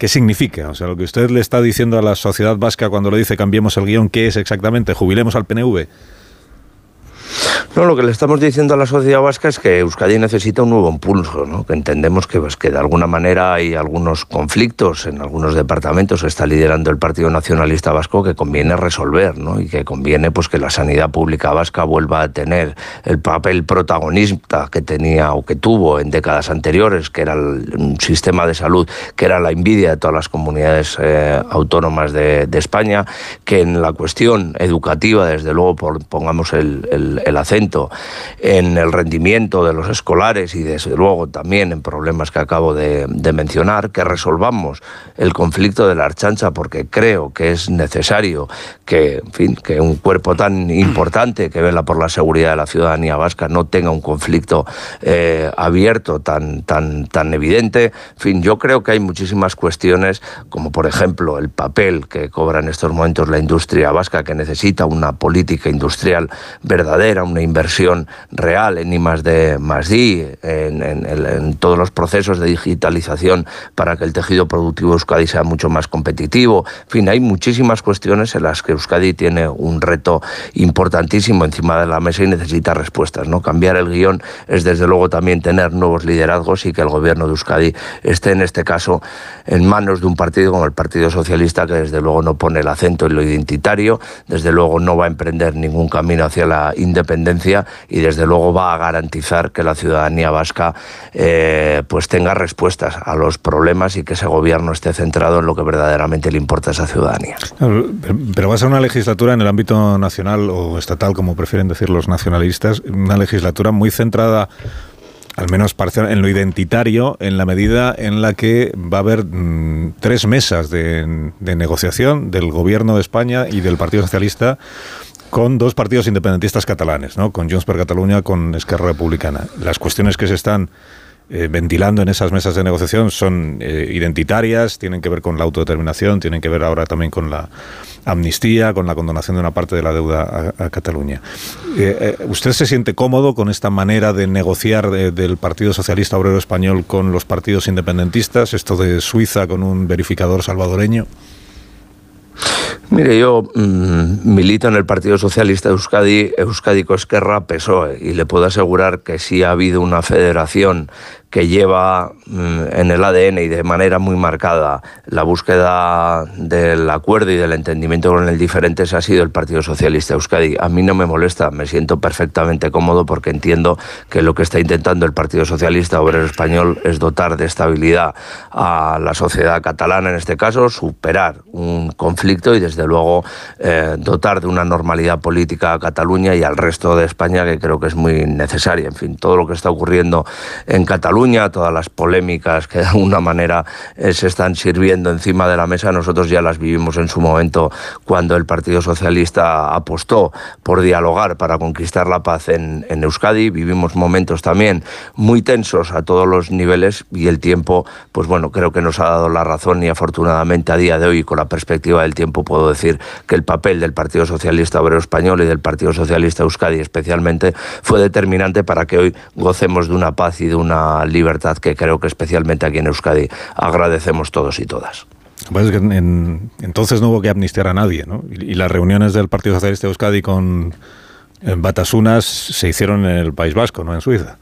[SPEAKER 1] ¿Qué significa? O sea, lo que usted le está diciendo a la sociedad vasca cuando le dice cambiemos el guion, ¿qué es exactamente? ¿Jubilemos al PNV?
[SPEAKER 8] No, lo que le estamos diciendo a la sociedad vasca es que Euskadi necesita un nuevo impulso, ¿no? que entendemos que, pues, que de alguna manera hay algunos conflictos en algunos departamentos que está liderando el Partido Nacionalista Vasco que conviene resolver ¿no? y que conviene pues, que la sanidad pública vasca vuelva a tener el papel protagonista que tenía o que tuvo en décadas anteriores, que era un sistema de salud que era la envidia de todas las comunidades eh, autónomas de, España, que en la cuestión educativa, desde luego, pongamos el, el acento, en el rendimiento de los escolares y desde luego también en problemas que acabo de, mencionar, que resolvamos el conflicto de la archancha porque creo que es necesario que, en fin, que un cuerpo tan importante que vela por la seguridad de la ciudadanía vasca no tenga un conflicto eh, abierto tan, tan, tan evidente. En fin, yo creo que hay muchísimas cuestiones, como por ejemplo el papel que cobra en estos momentos la industria vasca, que necesita una política industrial verdadera, una inversión real en I más D más en, todos los procesos de digitalización para que el tejido productivo de Euskadi sea mucho más competitivo. En fin, hay muchísimas cuestiones en las que Euskadi tiene un reto importantísimo encima de la mesa y necesita respuestas. ¿no? Cambiar el guion es desde luego también tener nuevos liderazgos y que el gobierno de Euskadi esté en este caso en manos de un partido como el Partido Socialista que desde luego no pone el acento en lo identitario, desde luego no va a emprender ningún camino hacia la independencia y desde luego va a garantizar que la ciudadanía vasca eh, pues tenga respuestas a los problemas y que ese gobierno esté centrado en lo que verdaderamente le importa a esa ciudadanía.
[SPEAKER 1] Pero va a ser una legislatura en el ámbito nacional o estatal, como prefieren decir los nacionalistas, una legislatura muy centrada al menos en lo identitario, en la medida en la que va a haber mm, tres mesas de, negociación del Gobierno de España y del Partido Socialista con dos partidos independentistas catalanes, ¿no? con Junts per Catalunya, con Esquerra Republicana. Las cuestiones que se están eh, ventilando en esas mesas de negociación son eh, identitarias, tienen que ver con la autodeterminación, tienen que ver ahora también con la amnistía, con la condonación de una parte de la deuda a, Cataluña. Eh, ¿Usted se siente cómodo con esta manera de negociar del Partido Socialista Obrero Español con los partidos independentistas, esto de Suiza con un verificador salvadoreño?
[SPEAKER 8] Mire, yo mmm, milito en el Partido Socialista de Euskadi, Euskadi Esquerra PSOE, y le puedo asegurar que sí ha habido una federación que lleva mm, en el ADN y de manera muy marcada la búsqueda del acuerdo y del entendimiento con el diferente, ha sido el Partido Socialista Euskadi. A mí no me molesta, me siento perfectamente cómodo porque entiendo que lo que está intentando el Partido Socialista Obrero Español es dotar de estabilidad a la sociedad catalana, en este caso, superar un conflicto y desde luego eh, dotar de una normalidad política a Cataluña y al resto de España que creo que es muy necesaria. En fin, todo lo que está ocurriendo en Cataluña todas las polémicas que de alguna manera eh, se están sirviendo encima de la mesa, nosotros ya las vivimos en su momento cuando el Partido Socialista apostó por dialogar para conquistar la paz en, en Euskadi. Vivimos momentos también muy tensos a todos los niveles y el tiempo, pues bueno, creo que nos ha dado la razón y afortunadamente a día de hoy, con la perspectiva del tiempo, puedo decir que el papel del Partido Socialista Obrero Español y del Partido Socialista Euskadi especialmente fue determinante para que hoy gocemos de una paz y de una libertad que creo que especialmente aquí en Euskadi agradecemos todos y todas.
[SPEAKER 1] Pues que entonces no hubo que amnistiar a nadie, ¿no? Y, las reuniones del Partido Socialista de Euskadi con Batasunas se hicieron en el País Vasco, no en Suiza.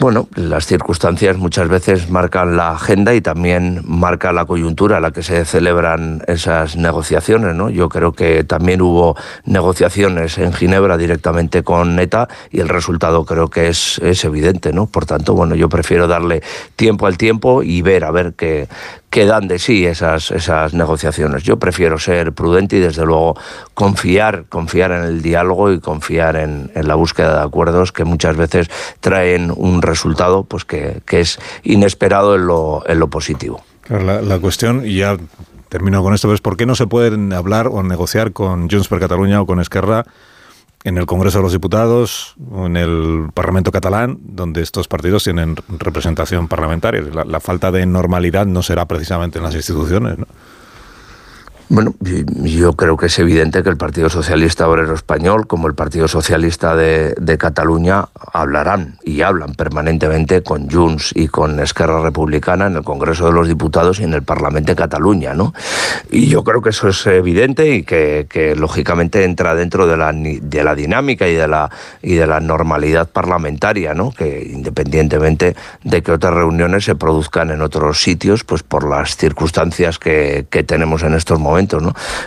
[SPEAKER 8] Bueno, las circunstancias muchas veces marcan la agenda y también marca la coyuntura a la que se celebran esas negociaciones, ¿no? Yo creo que también hubo negociaciones en Ginebra directamente con ETA y el resultado creo que es, es evidente, ¿no? Por tanto, bueno, yo prefiero darle tiempo al tiempo y ver a ver qué, que dan de sí esas, esas negociaciones. Yo prefiero ser prudente y desde luego confiar, confiar en el diálogo y confiar en, la búsqueda de acuerdos que muchas veces traen un resultado pues que, es inesperado en lo, en lo positivo.
[SPEAKER 1] La, la cuestión, y ya termino con esto, es por qué no se pueden hablar o negociar con Junts per Cataluña o con Esquerra en el Congreso de los Diputados o en el Parlamento catalán, donde estos partidos tienen representación parlamentaria. La, la falta de normalidad no será precisamente en las instituciones. ¿no?
[SPEAKER 8] Bueno, yo creo que es evidente que el Partido Socialista Obrero Español, como el Partido Socialista de, Cataluña, hablarán y hablan permanentemente con Junts y con Esquerra Republicana en el Congreso de los Diputados y en el Parlamento de Cataluña, ¿no? Y yo creo que eso es evidente y que, lógicamente entra dentro de la, de la dinámica y de la, y de la normalidad parlamentaria, ¿no? Que independientemente de que otras reuniones se produzcan en otros sitios, pues por las circunstancias que, que tenemos en estos momentos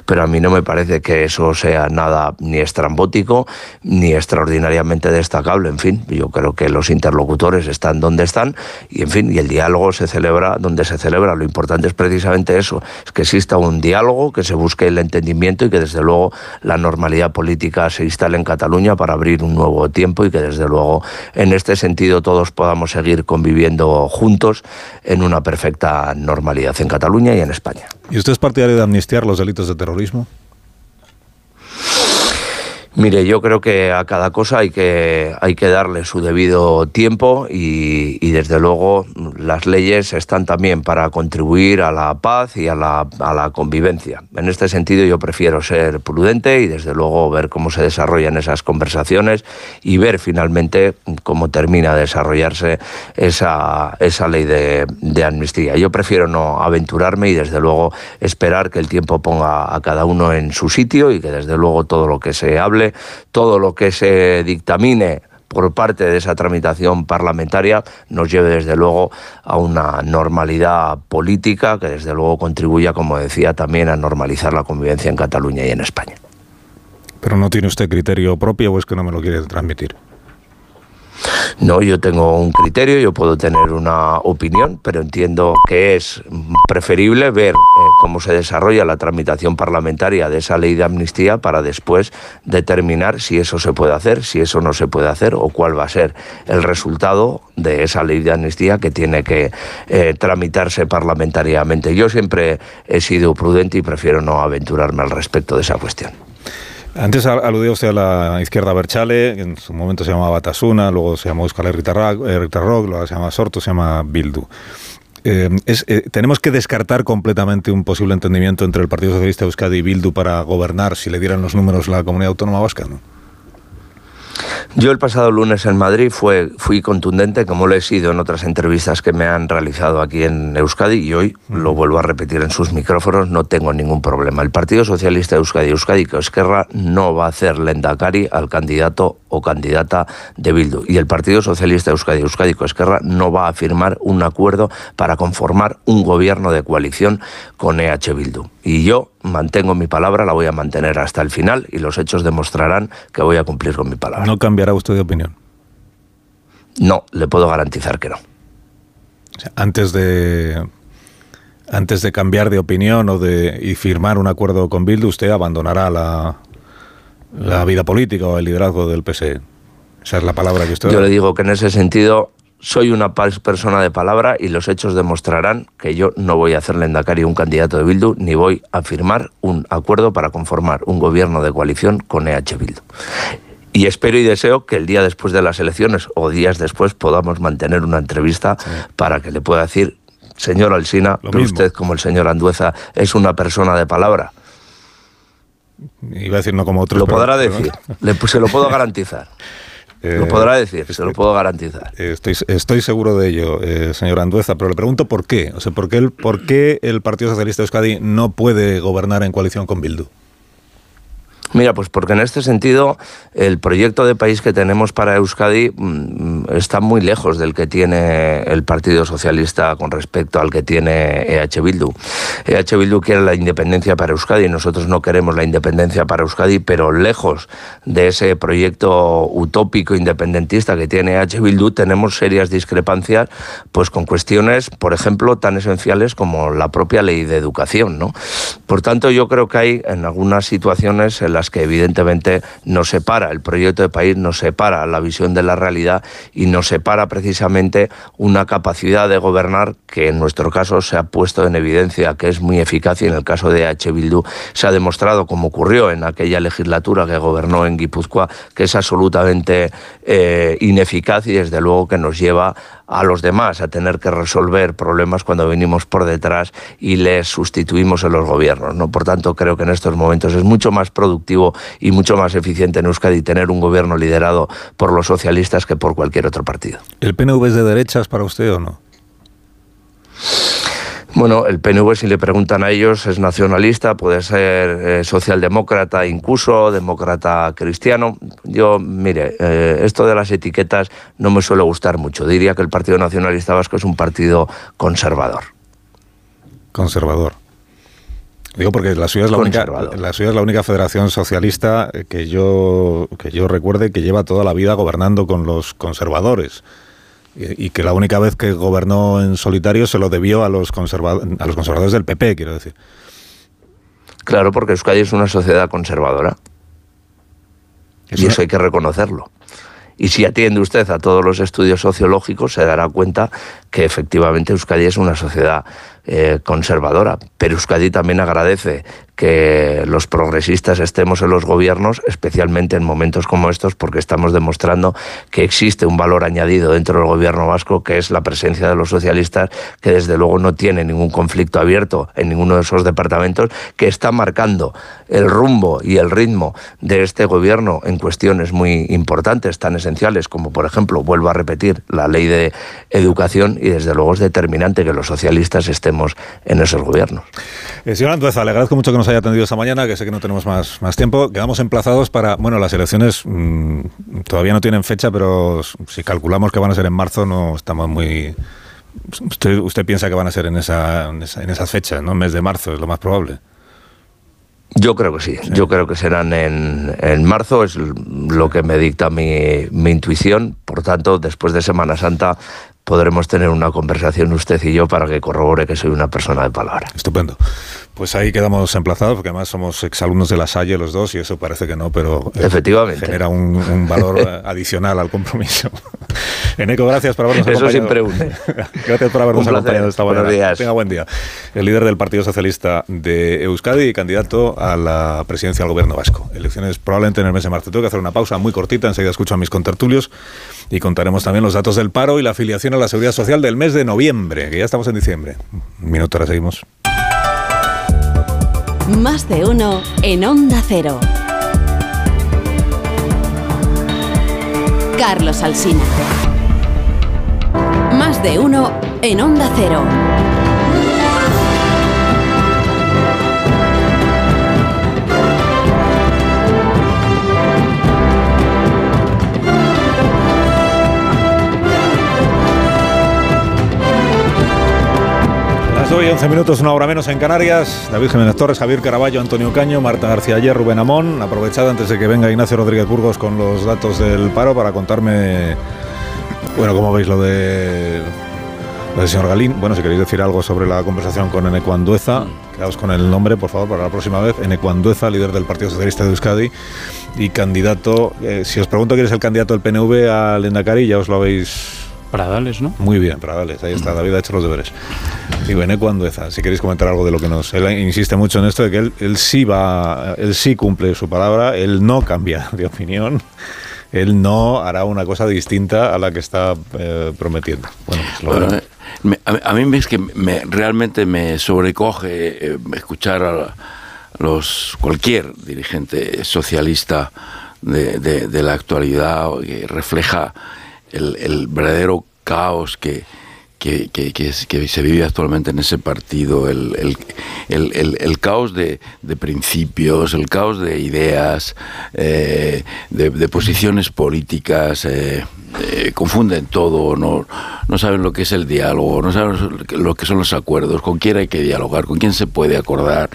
[SPEAKER 8] Pero a mí no me parece que eso sea nada ni estrambótico ni extraordinariamente destacable. En fin, yo creo que los interlocutores están donde están y, en fin, y el diálogo se celebra donde se celebra. Lo importante es precisamente eso, es que exista un diálogo, que se busque el entendimiento y que desde luego la normalidad política se instale en Cataluña para abrir un nuevo tiempo y que desde luego en este sentido todos podamos seguir conviviendo juntos en una perfecta normalidad en Cataluña y en España.
[SPEAKER 1] ¿Y usted es partidario de los delitos de terrorismo?
[SPEAKER 8] Mire, yo creo que a cada cosa hay que, hay que darle su debido tiempo y, desde luego las leyes están también para contribuir a la paz y a la, a la, convivencia. En este sentido yo prefiero ser prudente y desde luego ver cómo se desarrollan esas conversaciones y ver finalmente cómo termina de desarrollarse esa, esa ley de, de amnistía. Yo prefiero no aventurarme y desde luego esperar que el tiempo ponga a cada uno en su sitio y que desde luego todo lo que se hable todo lo que se dictamine por parte de esa tramitación parlamentaria nos lleve desde luego a una normalidad política que desde luego contribuya, como decía, también a normalizar la convivencia en Cataluña y en España.
[SPEAKER 1] Pero no tiene usted criterio propio o es que no me lo quiere transmitir.
[SPEAKER 8] No, yo tengo un criterio, yo puedo tener una opinión, pero entiendo que es preferible ver eh, cómo se desarrolla la tramitación parlamentaria de esa ley de amnistía para después determinar si eso se puede hacer, si eso no se puede hacer o cuál va a ser el resultado de esa ley de amnistía que tiene que eh, tramitarse parlamentariamente. Yo siempre he sido prudente y prefiero no aventurarme al respecto de esa cuestión.
[SPEAKER 1] Antes aludía usted a la izquierda Berchale, que en su momento se llamaba Batasuna, luego se llamó Euskal Rock, luego se llama Sorto, se llama Bildu. Eh, eh, tenemos que descartar completamente un posible entendimiento entre el Partido Socialista Euskadi y Bildu para gobernar si le dieran los números la comunidad autónoma vasca, ¿no?
[SPEAKER 8] Yo el pasado lunes en Madrid fue, fui contundente, como lo he sido en otras entrevistas que me han realizado aquí en Euskadi, y hoy lo vuelvo a repetir en sus micrófonos, no tengo ningún problema. El Partido Socialista de Euskadi, Euskadi que Esquerra, no va a hacer lendakari al candidato o candidata de Bildu. Y el Partido Socialista de Euskadi, Euskadi que Esquerra, no va a firmar un acuerdo para conformar un gobierno de coalición con EH Bildu. Y yo mantengo mi palabra, la voy a mantener hasta el final y los hechos demostrarán que voy a cumplir con mi palabra.
[SPEAKER 1] ¿No cambiará usted de opinión?
[SPEAKER 8] No, le puedo garantizar que no.
[SPEAKER 1] antes de antes de cambiar de opinión o de y firmar un acuerdo con Bildu, usted abandonará la, la vida política o el liderazgo del PSE. Esa es la palabra que usted.
[SPEAKER 8] Yo le digo que en ese sentido soy una persona de palabra y los hechos demostrarán que yo no voy a hacerle en un candidato de Bildu ni voy a firmar un acuerdo para conformar un gobierno de coalición con EH Bildu. Y espero y deseo que el día después de las elecciones o días después podamos mantener una entrevista para que le pueda decir, señor Alsina, que usted como el señor Andueza es una persona de palabra.
[SPEAKER 1] Iba a decir no como otros.
[SPEAKER 8] Lo podrá decir, se lo puedo garantizar lo eh, podrá decir, se lo puedo garantizar.
[SPEAKER 1] Estoy, estoy seguro de ello, eh, señor Andueza, pero le pregunto por qué. O sea, ¿por qué, el, ¿por qué el Partido Socialista de Euskadi no puede gobernar en coalición con Bildu?
[SPEAKER 8] Mira, pues porque en este sentido el proyecto de país que tenemos para Euskadi mm, está muy lejos del que tiene el Partido Socialista con respecto al que tiene EH Bildu. EH Bildu quiere la independencia para Euskadi, nosotros no queremos la independencia para Euskadi, pero lejos de ese proyecto utópico independentista que tiene EH Bildu tenemos serias discrepancias pues con cuestiones, por ejemplo, tan esenciales como la propia ley de educación, ¿no? Por tanto, yo creo que hay en algunas situaciones en las que evidentemente nos separa el proyecto de país, nos separa la visión de la realidad y nos separa precisamente una capacidad de gobernar que en nuestro caso se ha puesto en evidencia que es muy eficaz y en el caso de H. Bildu se ha demostrado, como ocurrió en aquella legislatura que gobernó en Guipúzcoa, que es absolutamente eh, ineficaz y desde luego que nos lleva a los demás a tener que resolver problemas cuando venimos por detrás y les sustituimos en los gobiernos. ¿no? Por tanto, creo que en estos momentos es mucho más productivo y mucho más eficiente en Euskadi tener un gobierno liderado por los socialistas que por cualquier otro partido.
[SPEAKER 1] ¿El PNV es de derechas para usted o no?
[SPEAKER 8] Bueno, el PNV, si le preguntan a ellos, es nacionalista, puede ser eh, socialdemócrata incluso, demócrata cristiano. Yo, mire, eh, esto de las etiquetas no me suele gustar mucho. Diría que el Partido Nacionalista Vasco es un partido conservador.
[SPEAKER 1] Conservador. Digo porque la suya es la única, la suya es la única federación socialista que yo que yo recuerde que lleva toda la vida gobernando con los conservadores y que la única vez que gobernó en solitario se lo debió a los, a los conservadores del PP, quiero decir.
[SPEAKER 8] Claro, porque Euskadi es una sociedad conservadora. y eso hay que reconocerlo. Y si atiende usted a todos los estudios sociológicos, se dará cuenta que efectivamente Euskadi es una sociedad eh, conservadora. Pero Euskadi también agradece que los progresistas estemos en los gobiernos, especialmente en momentos como estos, porque estamos demostrando que existe un valor añadido dentro del gobierno vasco, que es la presencia de los socialistas, que desde luego no tiene ningún conflicto abierto en ninguno de esos departamentos, que está marcando el rumbo y el ritmo de este gobierno en cuestiones muy importantes, tan esenciales como, por ejemplo, vuelvo a repetir, la ley de educación, y desde luego es determinante que los socialistas estemos en esos gobiernos.
[SPEAKER 1] Eh, señor Andueza, le agradezco mucho que nos haya atendido esta mañana, que sé que no tenemos más, más tiempo. Quedamos emplazados para, bueno, las elecciones mm, todavía no tienen fecha, pero si calculamos que van a ser en marzo, no estamos muy... Usted, usted piensa que van a ser en, esa, en, esa, esas fechas, ¿no? En mes de marzo, es lo más probable.
[SPEAKER 8] Yo creo que sí. Yo creo que serán en, en marzo, es lo que me dicta mi, mi intuición. Por tanto, después de Semana Santa podremos tener una conversación usted y yo para que corrobore que soy una persona de palabra.
[SPEAKER 1] Estupendo. Pues ahí quedamos emplazados, porque además somos exalumnos de la Salle los dos, y eso parece que no, pero eh,
[SPEAKER 8] Efectivamente.
[SPEAKER 1] genera un, un valor eh, adicional al compromiso. Eneco, gracias por habernos
[SPEAKER 8] Eso
[SPEAKER 1] acompañado.
[SPEAKER 8] siempre une.
[SPEAKER 1] gracias por habernos
[SPEAKER 8] Un
[SPEAKER 1] acompañado esta
[SPEAKER 8] Buenos
[SPEAKER 1] mañana.
[SPEAKER 8] días.
[SPEAKER 1] Tenga buen día. El líder del Partido Socialista de Euskadi y candidato a la presidencia del gobierno vasco. Elecciones probablemente en el mes de marzo. Tengo que hacer una pausa muy cortita, enseguida escucho a mis contertulios y contaremos también los datos del paro y la afiliación la seguridad social del mes de noviembre, que ya estamos en diciembre. Un minuto, ahora seguimos.
[SPEAKER 3] Más de uno en Onda Cero. Carlos Alsina. Más de uno en Onda Cero.
[SPEAKER 1] Las doy 11 minutos, una hora menos en Canarias. David Jiménez Torres, Javier Caraballo, Antonio Caño, Marta García Ayer, Rubén Amón. Aprovechad antes de que venga Ignacio Rodríguez Burgos con los datos del paro para contarme, bueno, cómo veis lo de del señor Galín. Bueno, si queréis decir algo sobre la conversación con Eneco Andueza, quedaos con el nombre, por favor, para la próxima vez. Eneco Andueza, líder del Partido Socialista de Euskadi y candidato. eh, si os pregunto quién es el candidato del PNV al Endacari, ya os lo habéis
[SPEAKER 13] Pradales, ¿no?
[SPEAKER 1] muy bien, Pradales, ahí está, David ha hecho los deberes. Y Beneco Andueza, si queréis comentar algo de lo que nos... Él insiste mucho en esto de que él, él sí va, él sí cumple su palabra, él no cambia de opinión, él no hará una cosa distinta a la que está eh, prometiendo. Bueno, pues lo
[SPEAKER 14] Bueno,
[SPEAKER 1] veremos.
[SPEAKER 14] eh, me- a, mí- a mí es que me, realmente me sobrecoge eh, escuchar a los cualquier dirigente socialista de, de- de la actualidad que refleja el, el verdadero caos que, que, que- que que se vive actualmente en ese partido, el, el- el- el- el caos de, de principios, el caos de ideas, eh, de, de posiciones políticas, eh, eh, confunden todo, no, no saben lo que es el diálogo, no saben lo que son los acuerdos, con quién hay que dialogar, con quién se puede acordar,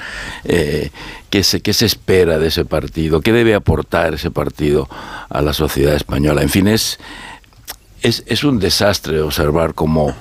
[SPEAKER 14] eh, qué, se, qué se espera de ese partido, qué debe aportar ese partido a la sociedad española. En fin, es, es, es un desastre observar cómo,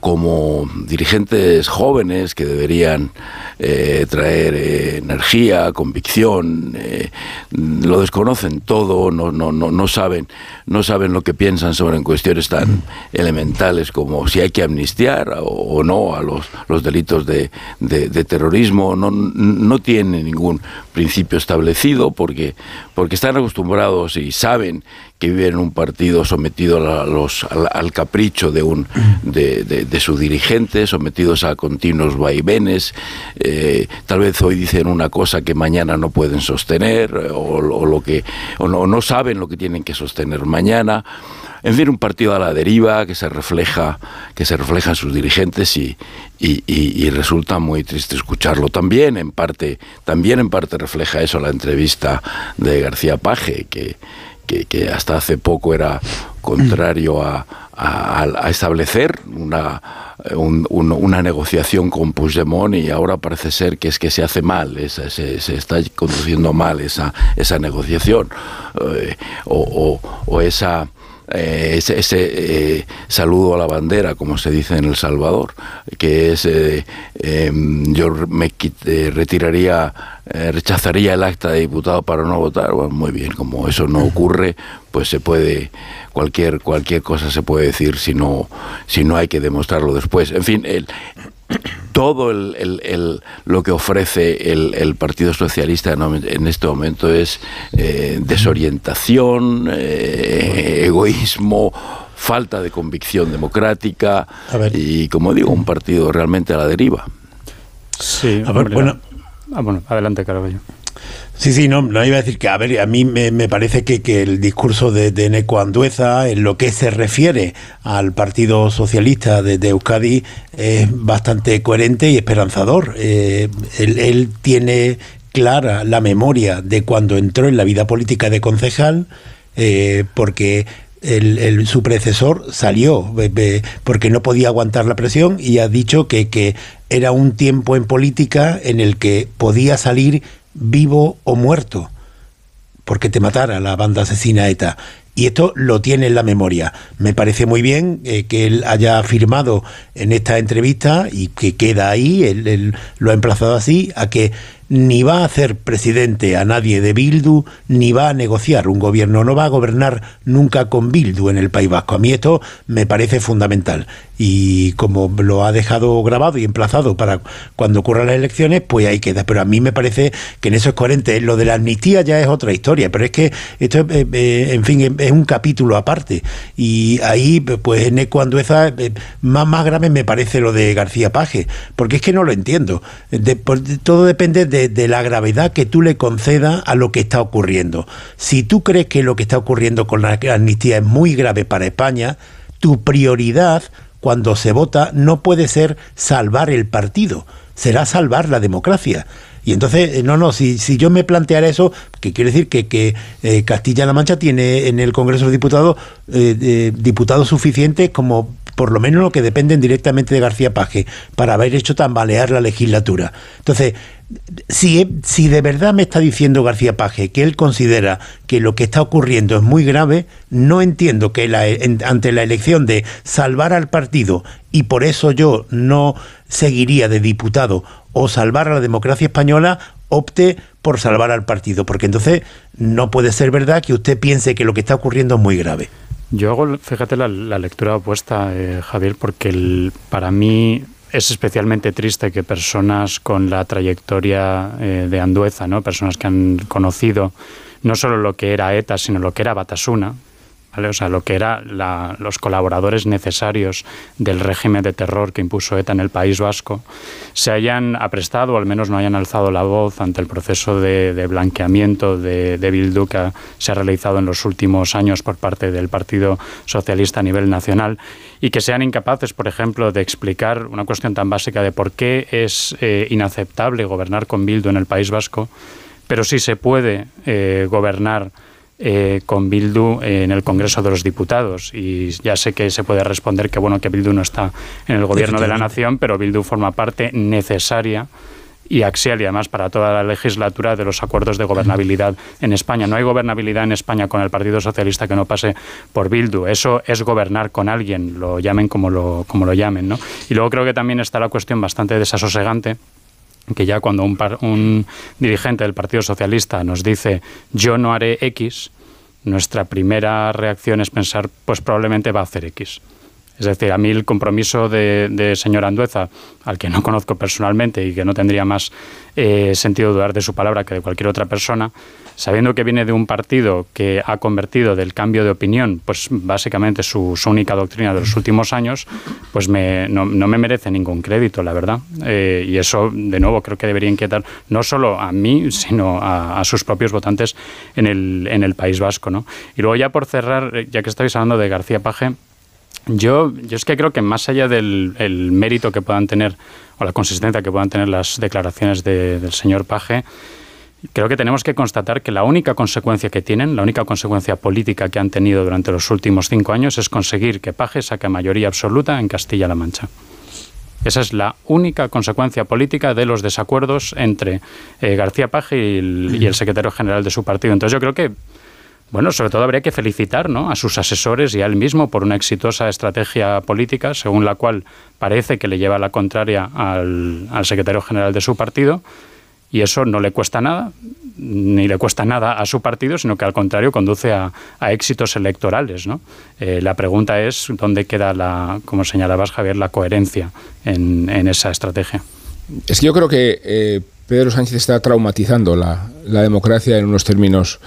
[SPEAKER 14] como dirigentes jóvenes que deberían eh, traer eh, energía, convicción, eh, lo desconocen todo, no, no, no, no saben, no saben lo que piensan sobre cuestiones tan elementales como si hay que amnistiar o, o no a los, los delitos de, de- de terrorismo, no, no tienen ningún principio establecido porque, porque están acostumbrados y saben que viven en un partido sometido a los, al, capricho de, un, de, de- de su dirigente, sometidos a continuos vaivenes. eh, tal vez hoy dicen una cosa que mañana no pueden sostener o, o lo que, o no, no saben lo que tienen que sostener mañana. En fin, un partido a la deriva que se refleja, que se refleja en sus dirigentes y, y- y- y resulta muy triste escucharlo. También en parte, también en parte refleja eso la entrevista de García Paje, que, que, que hasta hace poco era contrario a, a- establecer una, un- un- una negociación con Puigdemont y ahora parece ser que es que se hace mal, esa- se, se está conduciendo mal esa, esa negociación eh, o- o esa eh, ese, ese, eh, saludo a la bandera, como se dice en El Salvador, que es eh, em, yo me eh, retiraría, eh, rechazaría el acta de diputado para no votar. Muy bien, como eso no ocurre, pues se puede cualquier cualquier cosa se puede decir si no si no hay que demostrarlo después. En fin, el, todo el, el- el- lo que ofrece el, el Partido Socialista en, este momento es eh, desorientación, eh, egoísmo, falta de convicción democrática y, como digo, un partido realmente a la deriva.
[SPEAKER 13] Sí,
[SPEAKER 10] A ver,
[SPEAKER 13] hombre,
[SPEAKER 10] bueno.
[SPEAKER 13] Ah, bueno, adelante, Caraballo.
[SPEAKER 10] Sí, sí, no, no iba a decir que, a ver, a mí me, me parece que, que el discurso de, Neco Andueza, en lo que se refiere al Partido Socialista de, Euskadi, es bastante coherente y esperanzador. Eh, él, tiene clara la memoria de cuando entró en la vida política de concejal, eh, porque el, su predecesor salió be- porque no podía aguantar la presión y ha dicho que, que era un tiempo en política en el que podía salir vivo o muerto, porque te matara la banda asesina ETA. Y esto lo tiene en la memoria. Me parece muy bien eh, que él haya afirmado en esta entrevista y que queda ahí, él, él lo ha emplazado así, a que ni va a hacer presidente a nadie de Bildu, ni va a negociar un gobierno, no va a gobernar nunca con Bildu en el País Vasco. A mí esto me parece fundamental. Y como lo ha dejado grabado y emplazado para cuando ocurran las elecciones, pues ahí queda. Pero a mí me parece que en eso es coherente. Lo de la amnistía ya es otra historia, pero es que esto, es, eh, eh, en fin, es un capítulo aparte. Y ahí, pues en Ecuandueza, eh, más, más grave me parece lo de García Paje, porque es que no lo entiendo. Todo depende de, de, la gravedad que tú le concedas a lo que está ocurriendo. Si tú crees que lo que está ocurriendo con la amnistía es muy grave para España, tu prioridad cuando se vota no puede ser salvar el partido, será salvar la democracia. Y entonces, no, no, si, si yo me planteara eso, que quiere decir que, que eh, Castilla-La Mancha tiene en el Congreso de Diputados eh, eh, diputados suficientes como por lo menos lo que dependen directamente de García Paje, para haber hecho tambalear la legislatura. Entonces, si, si de verdad me está diciendo García Paje que él considera que lo que está ocurriendo es muy grave, no entiendo que la, ante la elección de salvar al partido y por eso yo no seguiría de diputado o salvar a la democracia española, opte por salvar al partido, porque entonces no puede ser verdad que usted piense que lo que está ocurriendo es muy grave.
[SPEAKER 13] Yo hago, fíjate, la, lectura opuesta, eh, Javier, porque para mí es especialmente triste que personas con la trayectoria eh, de Andueza, ¿no? personas que han conocido no solo lo que era ETA, sino lo que era Batasuna, o sea, lo que eran los colaboradores necesarios del régimen de terror que impuso ETA en el País Vasco, se hayan aprestado, o al menos no hayan alzado la voz ante el proceso de, de blanqueamiento de, de Bildu que se ha realizado en los últimos años por parte del Partido Socialista a nivel nacional y que sean incapaces, por ejemplo, de explicar una cuestión tan básica de por qué es eh, inaceptable gobernar con Bildu en el País Vasco, pero sí se puede eh, gobernar eh, con Bildu en el Congreso de los Diputados. Y ya sé que se puede responder que bueno que Bildu no está en el gobierno de la nación, pero Bildu forma parte necesaria y axial y además para toda la legislatura de los acuerdos de gobernabilidad en España. No hay gobernabilidad en España con el Partido Socialista que no pase por Bildu. Eso es gobernar con alguien, lo llamen como lo, como lo llamen. ¿no? Y luego creo que también está la cuestión bastante desasosegante que ya cuando un, un, dirigente del Partido Socialista nos dice yo no haré X, nuestra primera reacción es pensar pues probablemente va a hacer X. Es decir, a mí el compromiso de, señor Andueza, al que no conozco personalmente y que no tendría más eh, sentido dudar de su palabra que de cualquier otra persona, sabiendo que viene de un partido que ha convertido del cambio de opinión, pues básicamente su, su única doctrina de los últimos años, pues me, no, me merece ningún crédito, la verdad. Eh, y eso, de nuevo, creo que debería inquietar no solo a mí, sino a, sus propios votantes en el, País Vasco. ¿no? Y luego ya por cerrar, ya que estáis hablando de García Paje, yo, yo es que creo que más allá del el mérito que puedan tener o la consistencia que puedan tener las declaraciones de, del señor Paje, creo que tenemos que constatar que la única consecuencia que tienen, la única consecuencia política que han tenido durante los últimos cinco años es conseguir que Paje saque mayoría absoluta en Castilla-La Mancha. Esa es la única consecuencia política de los desacuerdos entre eh, García Paje y y el secretario general de su partido. Entonces yo creo que bueno, sobre todo habría que felicitar ¿no? a sus asesores y a él mismo por una exitosa estrategia política, según la cual parece que le lleva la contraria al, secretario general de su partido, y eso no le cuesta nada, ni le cuesta nada a su partido, sino que al contrario conduce a, éxitos electorales. Eh, la pregunta es dónde queda, la, como señalabas Javier, la coherencia en, en esa estrategia.
[SPEAKER 12] Es que yo creo que eh, Pedro Sánchez está traumatizando la, democracia en unos términos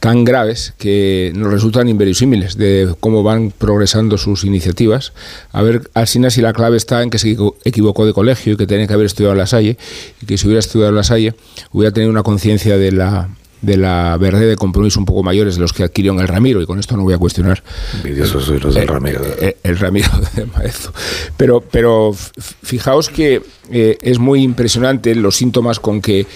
[SPEAKER 12] tan graves que nos resultan inverosímiles de cómo van progresando sus iniciativas. A ver, Alsina, si la clave está en que se equivocó de colegio y que tenía que haber estudiado La Salle, y que si hubiera estudiado La Salle hubiera tenido una conciencia de la de la verde de compromiso un poco mayores de los que adquirió en el Ramiro, y con esto no voy a cuestionar.
[SPEAKER 1] Envidiosos soy los del Ramiro.
[SPEAKER 12] El, Ramiro de Maestro. Pero, pero fijaos que eh, es muy impresionante los síntomas con que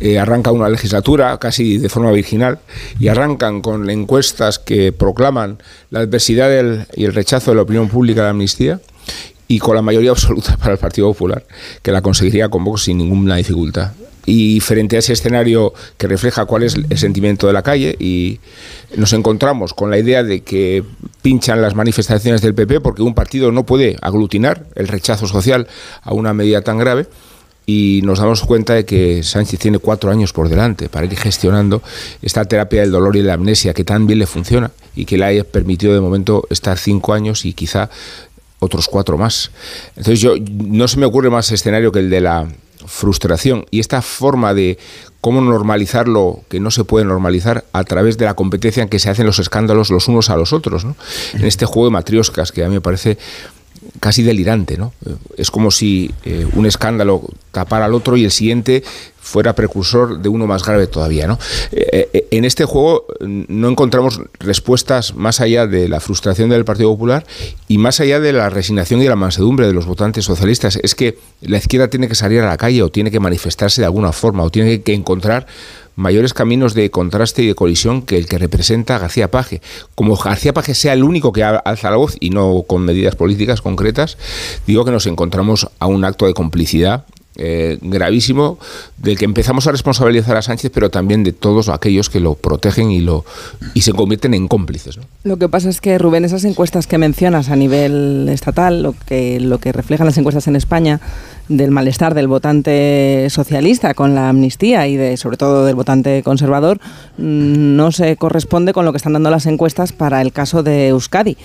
[SPEAKER 12] eh, arranca una legislatura casi de forma virginal y arrancan con encuestas que proclaman la adversidad del, y el rechazo de la opinión pública de la amnistía y con la mayoría absoluta para el Partido Popular, que la conseguiría con Vox sin ninguna dificultad y frente a ese escenario que refleja cuál es el sentimiento de la calle y nos encontramos con la idea de que pinchan las manifestaciones del PP porque un partido no puede aglutinar el rechazo social a una medida tan grave y nos damos cuenta de que Sánchez tiene cuatro años por delante para ir gestionando esta terapia del dolor y la amnesia que tan bien le funciona y que le haya permitido de momento estar cinco años y quizá otros cuatro más. Entonces yo no se me ocurre más escenario que el de la frustración y esta forma de cómo normalizar lo que no se puede normalizar a través de la competencia en que se hacen los escándalos los unos a los otros, ¿no? En este juego de matrioscas que a mí me parece casi delirante, ¿no? Es como si eh, un escándalo tapara al otro y el siguiente fuera precursor de uno más grave todavía, ¿no? Eh, eh, en este juego no encontramos respuestas más allá de la frustración del Partido Popular y más allá de la resignación y la mansedumbre de los votantes socialistas. Es que la izquierda tiene que salir a la calle o tiene que manifestarse de alguna forma o tiene que encontrar mayores caminos de contraste y de colisión que el que representa García Paje. Como García Paje sea el único que alza la voz y no con medidas políticas concretas, digo que nos encontramos a un acto de complicidad eh, gravísimo del que empezamos a responsabilizar a Sánchez, pero también de todos aquellos que lo protegen y lo y se convierten en cómplices.
[SPEAKER 11] Lo que pasa es que Rubén, esas encuestas que mencionas a nivel estatal, lo que lo que reflejan las encuestas en España del malestar del votante socialista con la amnistía y de sobre todo del votante conservador mm, no se corresponde con lo que están dando las encuestas para el caso de Euskadi.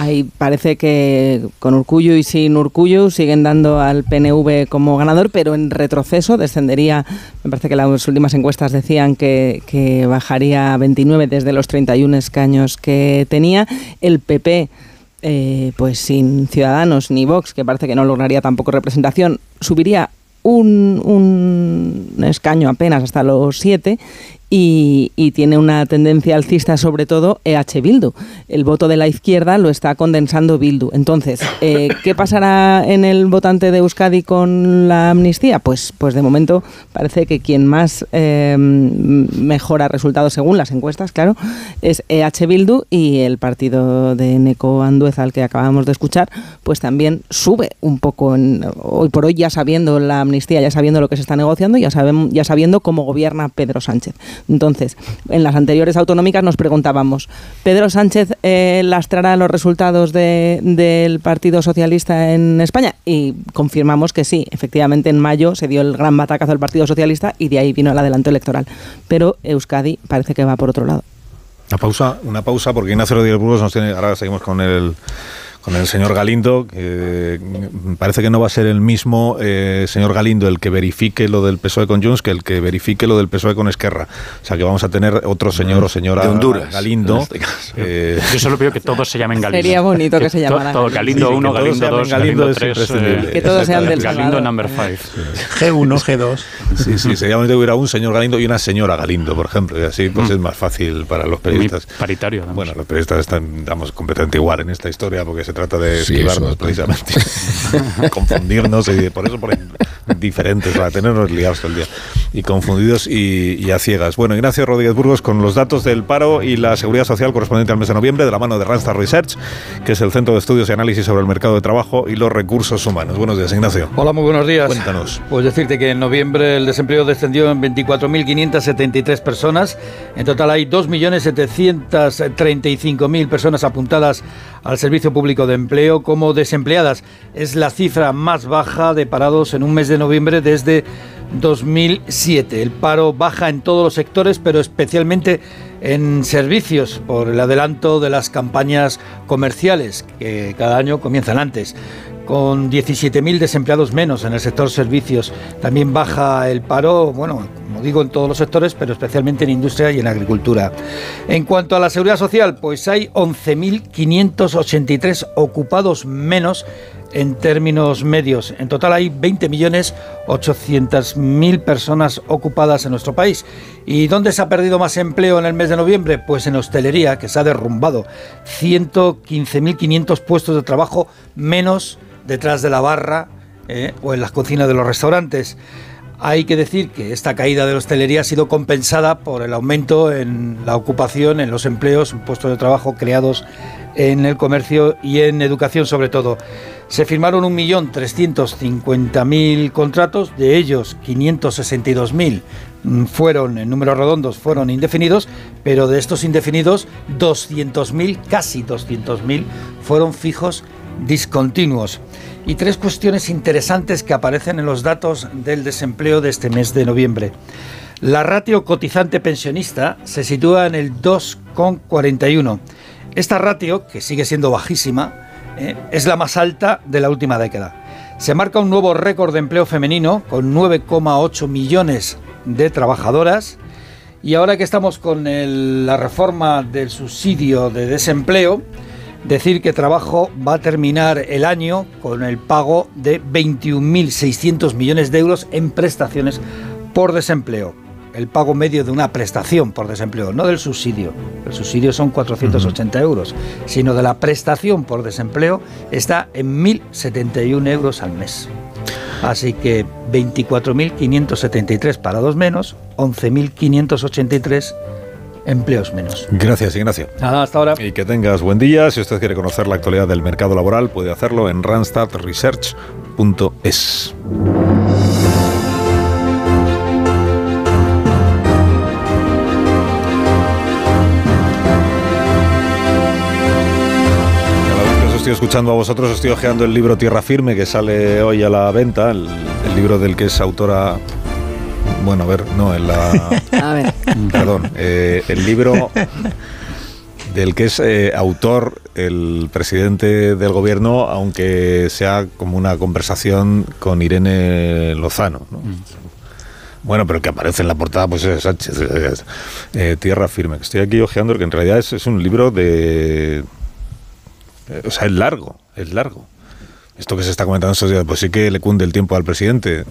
[SPEAKER 11] Ahí parece que con Urcullo y sin Urcullo siguen dando al PNV como ganador, pero en retroceso descendería, me parece que las últimas encuestas decían que, que bajaría a 29 desde los 31 escaños que tenía. El PP eh, pues sin Ciudadanos ni Vox, que parece que no lograría tampoco representación, subiría un, un escaño apenas hasta los siete y, tiene una tendencia alcista sobre todo EH Bildu. El voto de la izquierda lo está condensando Bildu. Entonces, eh, ¿qué pasará en el votante de Euskadi con la amnistía? Pues, pues de momento parece que quien más eh, mejora resultados según las encuestas, claro, es EH Bildu y el partido de Neco Andueza, al que acabamos de escuchar, pues también sube un poco hoy por hoy ya sabiendo la amnistía, ya sabiendo lo que se está negociando, ya, sabemos, ya sabiendo cómo gobierna Pedro Sánchez. Entonces, en las anteriores autonómicas nos preguntábamos, ¿Pedro Sánchez eh, lastrará los resultados del Partido Socialista en España? Y confirmamos que sí, efectivamente en mayo se dio el gran batacazo del Partido Socialista y de ahí vino el adelanto electoral. Pero Euskadi parece que va por otro lado.
[SPEAKER 1] Una pausa, una pausa porque Ignacio Rodríguez Burgos nos tiene, ahora seguimos con el con el señor Galindo, que parece que no va a ser el mismo eh, señor Galindo el que verifique lo del PSOE con Junts que el que verifique lo del PSOE con Esquerra. O sea que vamos a tener otro señor o señora
[SPEAKER 14] de Honduras,
[SPEAKER 1] Galindo.
[SPEAKER 14] Este
[SPEAKER 13] eh, Yo solo pido que todos se llamen Galindo.
[SPEAKER 11] Sería bonito que se llamaran.
[SPEAKER 13] Todo, Galindo 1, Galindo 2, Galindo 3.
[SPEAKER 11] Eh, que todos sean del
[SPEAKER 13] Galindo number 5.
[SPEAKER 10] G1, G2.
[SPEAKER 1] Sí, sí, sería bonito que hubiera un señor Galindo y una señora Galindo, por ejemplo. Y así pues mm. es más fácil para los periodistas.
[SPEAKER 13] paritario.
[SPEAKER 1] Bueno, los periodistas están damos, completamente igual en esta historia porque se trata de esquivar precisamente. Confundirnos y por eso ponen diferentes, para tenernos liados todo el día. Y confundidos y, a ciegas. Bueno, Ignacio Rodríguez Burgos con los datos del paro y la seguridad social correspondiente al mes de noviembre, de la mano de Randstad Research, que es el Centro de Estudios y Análisis sobre el Mercado de Trabajo y los Recursos Humanos. Buenos días, Ignacio.
[SPEAKER 15] Hola, muy buenos días.
[SPEAKER 1] Cuéntanos.
[SPEAKER 15] Pues decirte que en noviembre el desempleo descendió en 24.573 personas. En total hay 2.735.000 personas apuntadas al Servicio Público de Empleo como desempleadas. Es la cifra más baja de parados en un mes de noviembre desde 2007. El paro baja en todos los sectores, pero especialmente en servicios por el adelanto de las campañas comerciales que cada año comienzan antes con 17.000 desempleados menos en el sector servicios. También baja el paro, bueno, como digo, en todos los sectores, pero especialmente en industria y en agricultura. En cuanto a la seguridad social, pues hay 11.583 ocupados menos en términos medios. En total hay 20.800.000 personas ocupadas en nuestro país. ¿Y dónde se ha perdido más empleo en el mes de noviembre? Pues en hostelería, que se ha derrumbado. 115.500 puestos de trabajo menos detrás de la barra eh, o en las cocinas de los restaurantes. Hay que decir que esta caída de la hostelería ha sido compensada por el aumento en la ocupación, en los empleos, puestos de trabajo creados en el comercio y en educación sobre todo. Se firmaron 1.350.000 contratos, de ellos 562.000 fueron, en números redondos, fueron indefinidos, pero de estos indefinidos 200.000, casi 200.000, fueron fijos discontinuos. Y tres cuestiones interesantes que aparecen en los datos del desempleo de este mes de noviembre. La ratio cotizante pensionista se sitúa en el 2,41. Esta ratio, que sigue siendo bajísima, eh, es la más alta de la última década. Se marca un nuevo récord de empleo femenino con 9,8 millones de trabajadoras. Y ahora que estamos con la reforma del subsidio de desempleo, Decir que Trabajo va a terminar el año con el pago de 21.600 millones de euros en prestaciones por desempleo. El pago medio de una prestación por desempleo, no del subsidio. El subsidio son 480 euros, sino de la prestación por desempleo está en 1.071 euros al mes. Así que 24.573 parados menos, 11.583 empleos menos.
[SPEAKER 1] Gracias, Ignacio.
[SPEAKER 15] Nada, hasta ahora.
[SPEAKER 1] Y que tengas buen día. Si usted quiere conocer la actualidad del mercado laboral, puede hacerlo en randstadresearch.es. estoy escuchando a vosotros, estoy hojeando el libro Tierra Firme que sale hoy a la venta, el, el libro del que es autora bueno, a ver, no, en la. A ver. Perdón, eh, el libro del que es eh, autor el presidente del gobierno, aunque sea como una conversación con Irene Lozano. Mm. Bueno, pero que aparece en la portada, pues es Sánchez. Eh, Tierra firme. Estoy aquí ojeando, que en realidad es, un libro de. o sea, es largo, es largo. Esto que se está comentando estos días, pues sí que le cunde el tiempo al presidente.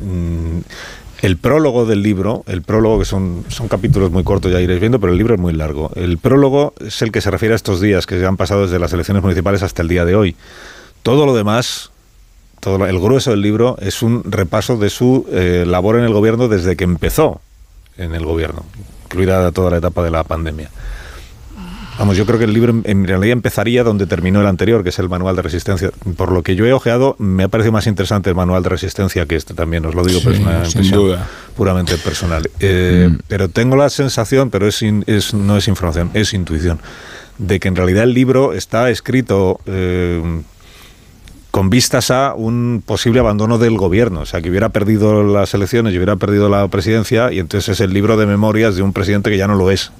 [SPEAKER 1] El prólogo del libro, el prólogo que son, son capítulos muy cortos, ya iréis viendo, pero el libro es muy largo. El prólogo es el que se refiere a estos días que se han pasado desde las elecciones municipales hasta el día de hoy. Todo lo demás, todo el grueso del libro es un repaso de su eh, labor en el gobierno desde que empezó en el gobierno, incluida toda la etapa de la pandemia. Vamos, yo creo que el libro en realidad empezaría donde terminó el anterior, que es el manual de resistencia. Por lo que yo he ojeado, me ha parecido más interesante el manual de resistencia que este también, os lo digo, pero es una impresión puramente personal. Eh, mm. Pero tengo la sensación, pero es, no es información, es intuición, de que en realidad el libro está escrito... Eh, con vistas a un posible abandono del gobierno, o sea, que hubiera perdido las elecciones y hubiera perdido la presidencia, y entonces es el libro de memorias de un presidente que ya no lo es.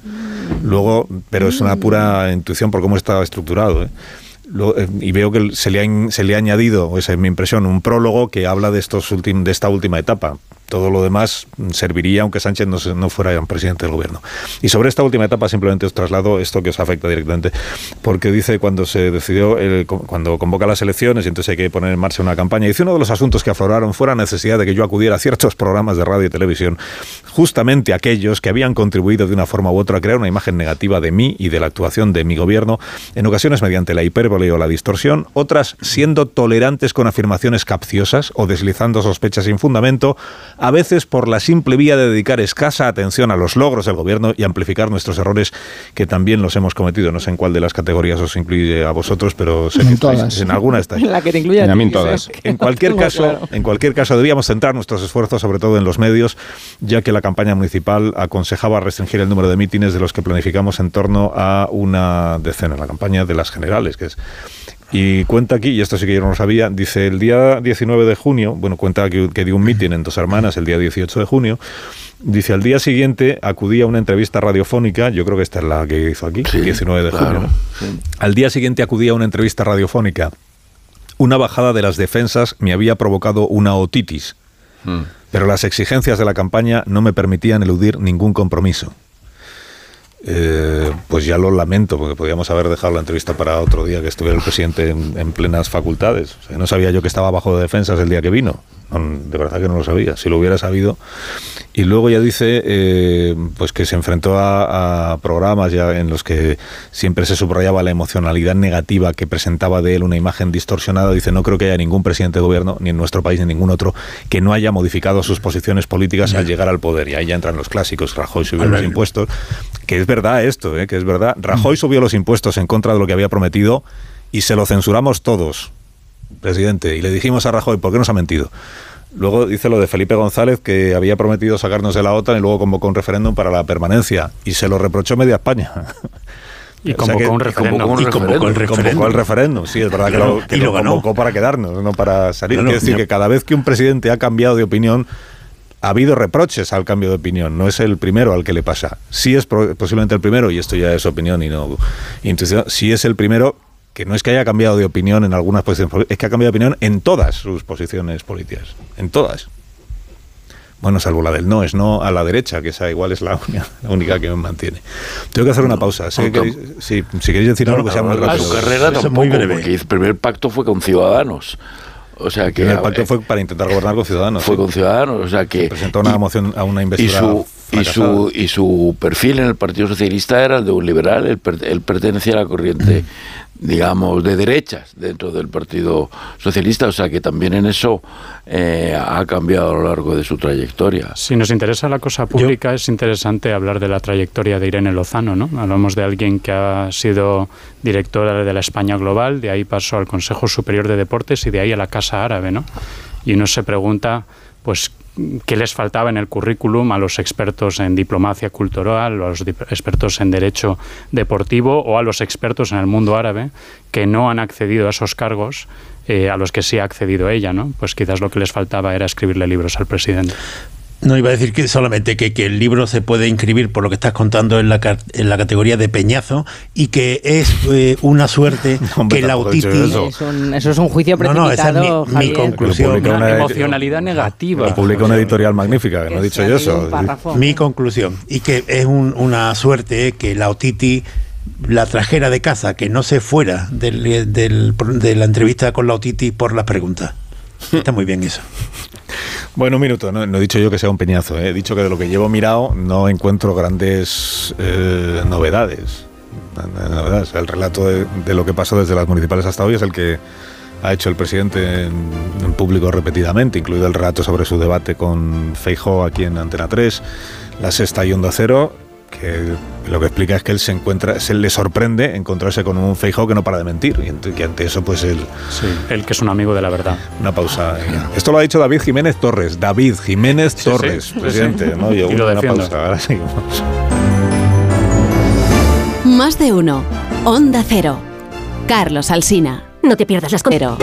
[SPEAKER 1] Luego, pero es una pura intuición por cómo está estructurado. ¿eh? Eh, y veo que se le, ha, se le ha añadido, esa es mi impresión, un prólogo que habla de, estos de esta última etapa. Todo lo demás serviría aunque Sánchez no, no fuera presidente del gobierno. Y sobre esta última etapa simplemente os traslado esto que os afecta directamente, porque dice cuando se decidió, cuando convoca las elecciones y entonces hay que poner en marcha una campaña, dice uno de los asuntos que afloraron fue la necesidad de que yo acudiera a ciertos programas de radio y televisión, justamente aquellos que habían contribuido de una forma u otra a crear una imagen negativa de mí y de la actuación de mi gobierno, en ocasiones mediante la hipérbole o la distorsión, otras siendo tolerantes con afirmaciones capciosas o deslizando sospechas sin fundamento, a veces por la simple vía de dedicar escasa atención a los logros del gobierno y amplificar nuestros errores, que también los hemos cometido. No sé en cuál de las categorías os incluye a vosotros, pero sé en que en alguna estáis.
[SPEAKER 11] En la que te incluye a,
[SPEAKER 12] mí todas.
[SPEAKER 1] En cualquier caso, en cualquier caso debíamos centrar nuestros esfuerzos sobre todo en los medios, ya que la campaña municipal aconsejaba restringir el número de mítines de los que planificamos en torno a una decena, la campaña de las generales, que es y cuenta aquí, y esto sí que yo no lo sabía, dice el día 19 de junio, bueno, cuenta que, dio un mitin en Dos Hermanas el día 18 de junio, dice al día siguiente acudí a una entrevista radiofónica, yo creo que esta es la que hizo aquí, el 19 de junio. Al día siguiente acudí a una entrevista radiofónica. Una bajada de las defensas me había provocado una otitis, hmm. pero las exigencias de la campaña no me permitían eludir ningún compromiso. Eh, pues ya lo lamento, porque podíamos haber dejado la entrevista para otro día que estuviera el presidente en, plenas facultades. no sabía yo que estaba bajo de defensas el día que vino. De verdad que no lo sabía. Si lo hubiera sabido. Y luego ya dice eh, pues que se enfrentó a, programas ya en los que siempre se subrayaba la emocionalidad negativa que presentaba de él una imagen distorsionada. Dice, no creo que haya ningún presidente de gobierno, ni en nuestro país ni en ningún otro, que no haya modificado sus posiciones políticas al llegar al poder. Y ahí ya entran los clásicos. Rajoy subió los impuestos. Que es verdad esto, ¿eh? que es verdad. Rajoy mm. subió los impuestos en contra de lo que había prometido y se lo censuramos todos, presidente. Y le dijimos a Rajoy, ¿por qué nos ha mentido? Luego dice lo de Felipe González, que había prometido sacarnos de la OTAN y luego convocó un referéndum para la permanencia. Y se lo reprochó media España.
[SPEAKER 13] Y convocó un referéndum.
[SPEAKER 1] Y convocó, el referéndum. el referéndum. Sí, es verdad que lo, que lo, convocó para quedarnos, no para salir. Quiero decir que cada vez que un presidente ha cambiado de opinión, ha habido reproches al cambio de opinión, no es el primero al que le pasa. Sí es posiblemente el primero, y esto ya es opinión y no intuición, sí es el primero que no es que haya cambiado de opinión en algunas posiciones, es que ha cambiado de opinión en todas sus posiciones políticas, en todas. Bueno, salvo la del no, es no a la derecha, que esa igual es la, única que me mantiene. Tengo que hacer una pausa. Si queréis, si, queréis decir algo que sea muy rápido.
[SPEAKER 14] Su carrera tampoco, porque el primer pacto fue con Ciudadanos. O sea que.
[SPEAKER 1] El pacto fue para intentar gobernar con Ciudadanos.
[SPEAKER 14] Fue con Ciudadanos, o sea que.
[SPEAKER 1] presentó una moción a una investidura.
[SPEAKER 14] Y su, y su, y su perfil en el Partido Socialista era el de un liberal, él, él pertenecía a la corriente digamos, de derechas dentro del Partido Socialista, o sea que también en eso eh, ha cambiado a lo largo de su trayectoria.
[SPEAKER 13] Si nos interesa la cosa pública, es interesante hablar de la trayectoria de Irene Lozano, ¿no? Hablamos de alguien que ha sido directora de la España Global, de ahí pasó al Consejo Superior de Deportes y de ahí a la Casa Árabe, ¿no? Y uno se pregunta, pues, qué les faltaba en el currículum a los expertos en diplomacia cultural, a los expertos en derecho deportivo o a los expertos en el mundo árabe que no han accedido a esos cargos eh, a los que sí ha accedido ella, ¿no? Pues quizás lo que les faltaba era escribirle libros al presidente.
[SPEAKER 10] No iba a decir que solamente que, el libro se puede inscribir por lo que estás contando en la, en la categoría de peñazo y que es eh, una suerte que la Eso.
[SPEAKER 11] eso. es un juicio precipitado,
[SPEAKER 10] no, esa es mi, conclusión.
[SPEAKER 13] Una, emocionalidad negativa.
[SPEAKER 1] publica una editorial magnífica, que no he dicho yo eso.
[SPEAKER 10] Mi conclusión. Y que es una suerte que la Otiti la trajera de casa, que no se fuera del, de la entrevista con la Otiti por las preguntas. Está muy bien eso.
[SPEAKER 1] Bueno, un minuto, no, he dicho yo que sea un peñazo, ¿eh? he dicho que de lo que llevo mirado no encuentro grandes eh, novedades. El relato de, lo que pasó desde las municipales hasta hoy es el que ha hecho el presidente en, público repetidamente, incluido el relato sobre su debate con Feijo aquí en Antena 3, la sexta y Onda Cero, que lo que explica es que él se encuentra, se le sorprende encontrarse con un Feijóo que no para de mentir y que ante eso pues él...
[SPEAKER 13] Sí, él que es un amigo de la verdad.
[SPEAKER 1] Una pausa. Esto lo ha dicho David Jiménez Torres, David Jiménez Torres, presidente. ¿no?
[SPEAKER 13] y lo una pausa,
[SPEAKER 1] ahora seguimos.
[SPEAKER 3] Más de uno. Onda Cero. Carlos Alsina. No te pierdas las cero.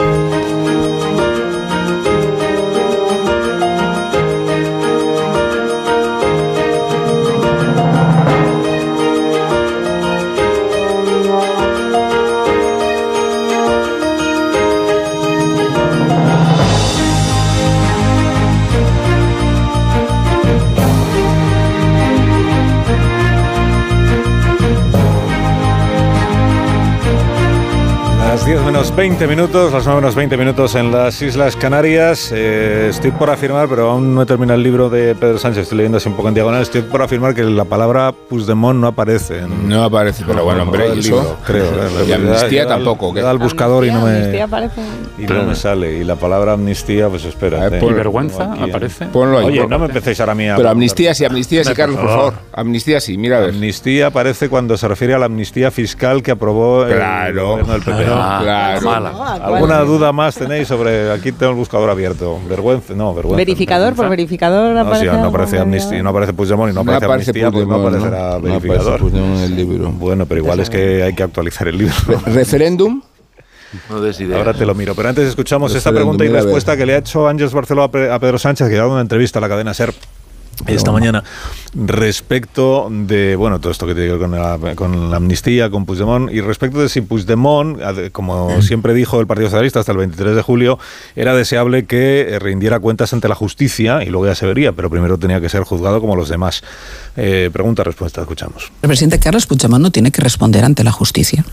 [SPEAKER 1] Las 10 menos 20 minutos, las 9 menos 20 minutos en las Islas Canarias. Eh, estoy por afirmar, pero aún no he terminado el libro de Pedro Sánchez, estoy leyendo así un poco en diagonal. Estoy por afirmar que la palabra Puigdemont no aparece.
[SPEAKER 12] no aparece, pero bueno, hombre,
[SPEAKER 1] ¿y eso? creo.
[SPEAKER 12] y amnistía tampoco.
[SPEAKER 1] Que da el buscador y no me. Y no me sale. Y la palabra amnistía, pues espera.
[SPEAKER 13] ¿Y vergüenza aparece?
[SPEAKER 12] Ponlo ahí.
[SPEAKER 1] Oye, no me empecéis ahora a mí a.
[SPEAKER 12] Pero amnistía sí, amnistía sí, Carlos, por favor. Amnistía sí, mira a ver.
[SPEAKER 1] Amnistía aparece cuando se refiere a la amnistía fiscal que aprobó el gobierno del PP.
[SPEAKER 12] Ah, claro.
[SPEAKER 1] ¿Alguna duda más tenéis sobre.? Aquí tengo el buscador abierto. Vergüenza, no, vergüenza.
[SPEAKER 11] ¿Verificador? ¿Por verificador
[SPEAKER 1] aparece? No, no aparece amnistía, no aparece Puigdemont y no aparece, amnistía, pues no aparecerá verificador.
[SPEAKER 12] en el libro.
[SPEAKER 1] Bueno, pero igual es que hay que actualizar el libro.
[SPEAKER 12] ¿Referéndum?
[SPEAKER 14] No
[SPEAKER 1] Ahora te lo miro. Pero antes escuchamos esta pregunta y respuesta que le ha hecho Ángeles Barceló a Pedro Sánchez, que ha dado una entrevista a la cadena SER esta mañana respecto de, bueno, todo esto que tiene que ver con la, con la amnistía, con Puigdemont, y respecto de si Puigdemont, como siempre dijo el Partido Socialista hasta el 23 de julio, era deseable que rindiera cuentas ante la justicia y luego ya se vería, pero primero tenía que ser juzgado como los demás. Eh, pregunta, respuesta, escuchamos.
[SPEAKER 16] El presidente Carlos Puigdemont no tiene que responder ante la justicia.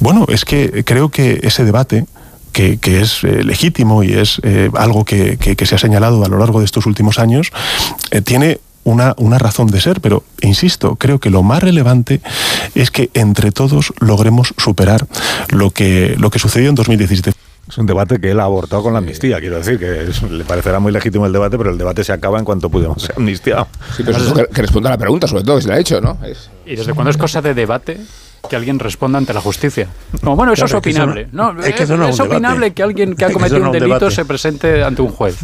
[SPEAKER 17] Bueno, es que creo que ese debate que, es eh, legítimo y es eh, algo que, que, se ha señalado a lo largo de estos últimos años, tiene una, una razón de ser, pero insisto, creo que lo más relevante es que entre todos logremos superar lo que, lo que sucedió en 2017.
[SPEAKER 1] Es un debate que él ha abortado con la amnistía, quiero decir, que le parecerá muy legítimo el debate, pero el debate se acaba en cuanto pudimos ser amnistiados.
[SPEAKER 12] Sí, pero eso que, responda a la pregunta, sobre todo, que se la ha hecho, ¿no?
[SPEAKER 13] ¿Y desde cuándo es cosa de debate que alguien responda ante la justicia? No, bueno, eso es opinable. no, es, es opinable que alguien que ha cometido un delito se presente ante un juez.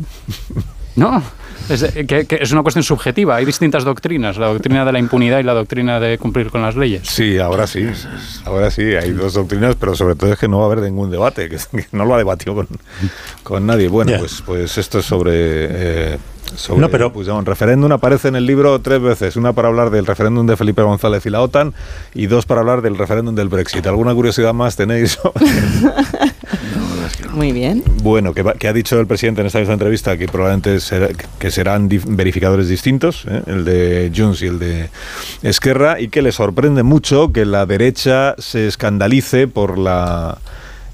[SPEAKER 13] No. Es, que, es una cuestión subjetiva. Hay distintas doctrinas, la doctrina de la impunidad y la doctrina de cumplir con las leyes.
[SPEAKER 1] Sí, ahora sí. Ahora sí, hay dos doctrinas, pero sobre todo es que no va a haber ningún debate, que, no lo ha debatido con, con nadie. Bueno, pues, pues esto es sobre... Eh, sobre, no, pero pues, un referéndum aparece en el libro tres veces, una para hablar del referéndum de Felipe González y la OTAN y dos para hablar del referéndum del Brexit. ¿Alguna curiosidad más tenéis?
[SPEAKER 11] Muy bien.
[SPEAKER 1] Bueno, que, ha dicho el presidente en esta misma entrevista que probablemente que serán verificadores distintos, ¿eh? el de Junts y el de Esquerra, y que le sorprende mucho que la derecha se escandalice por la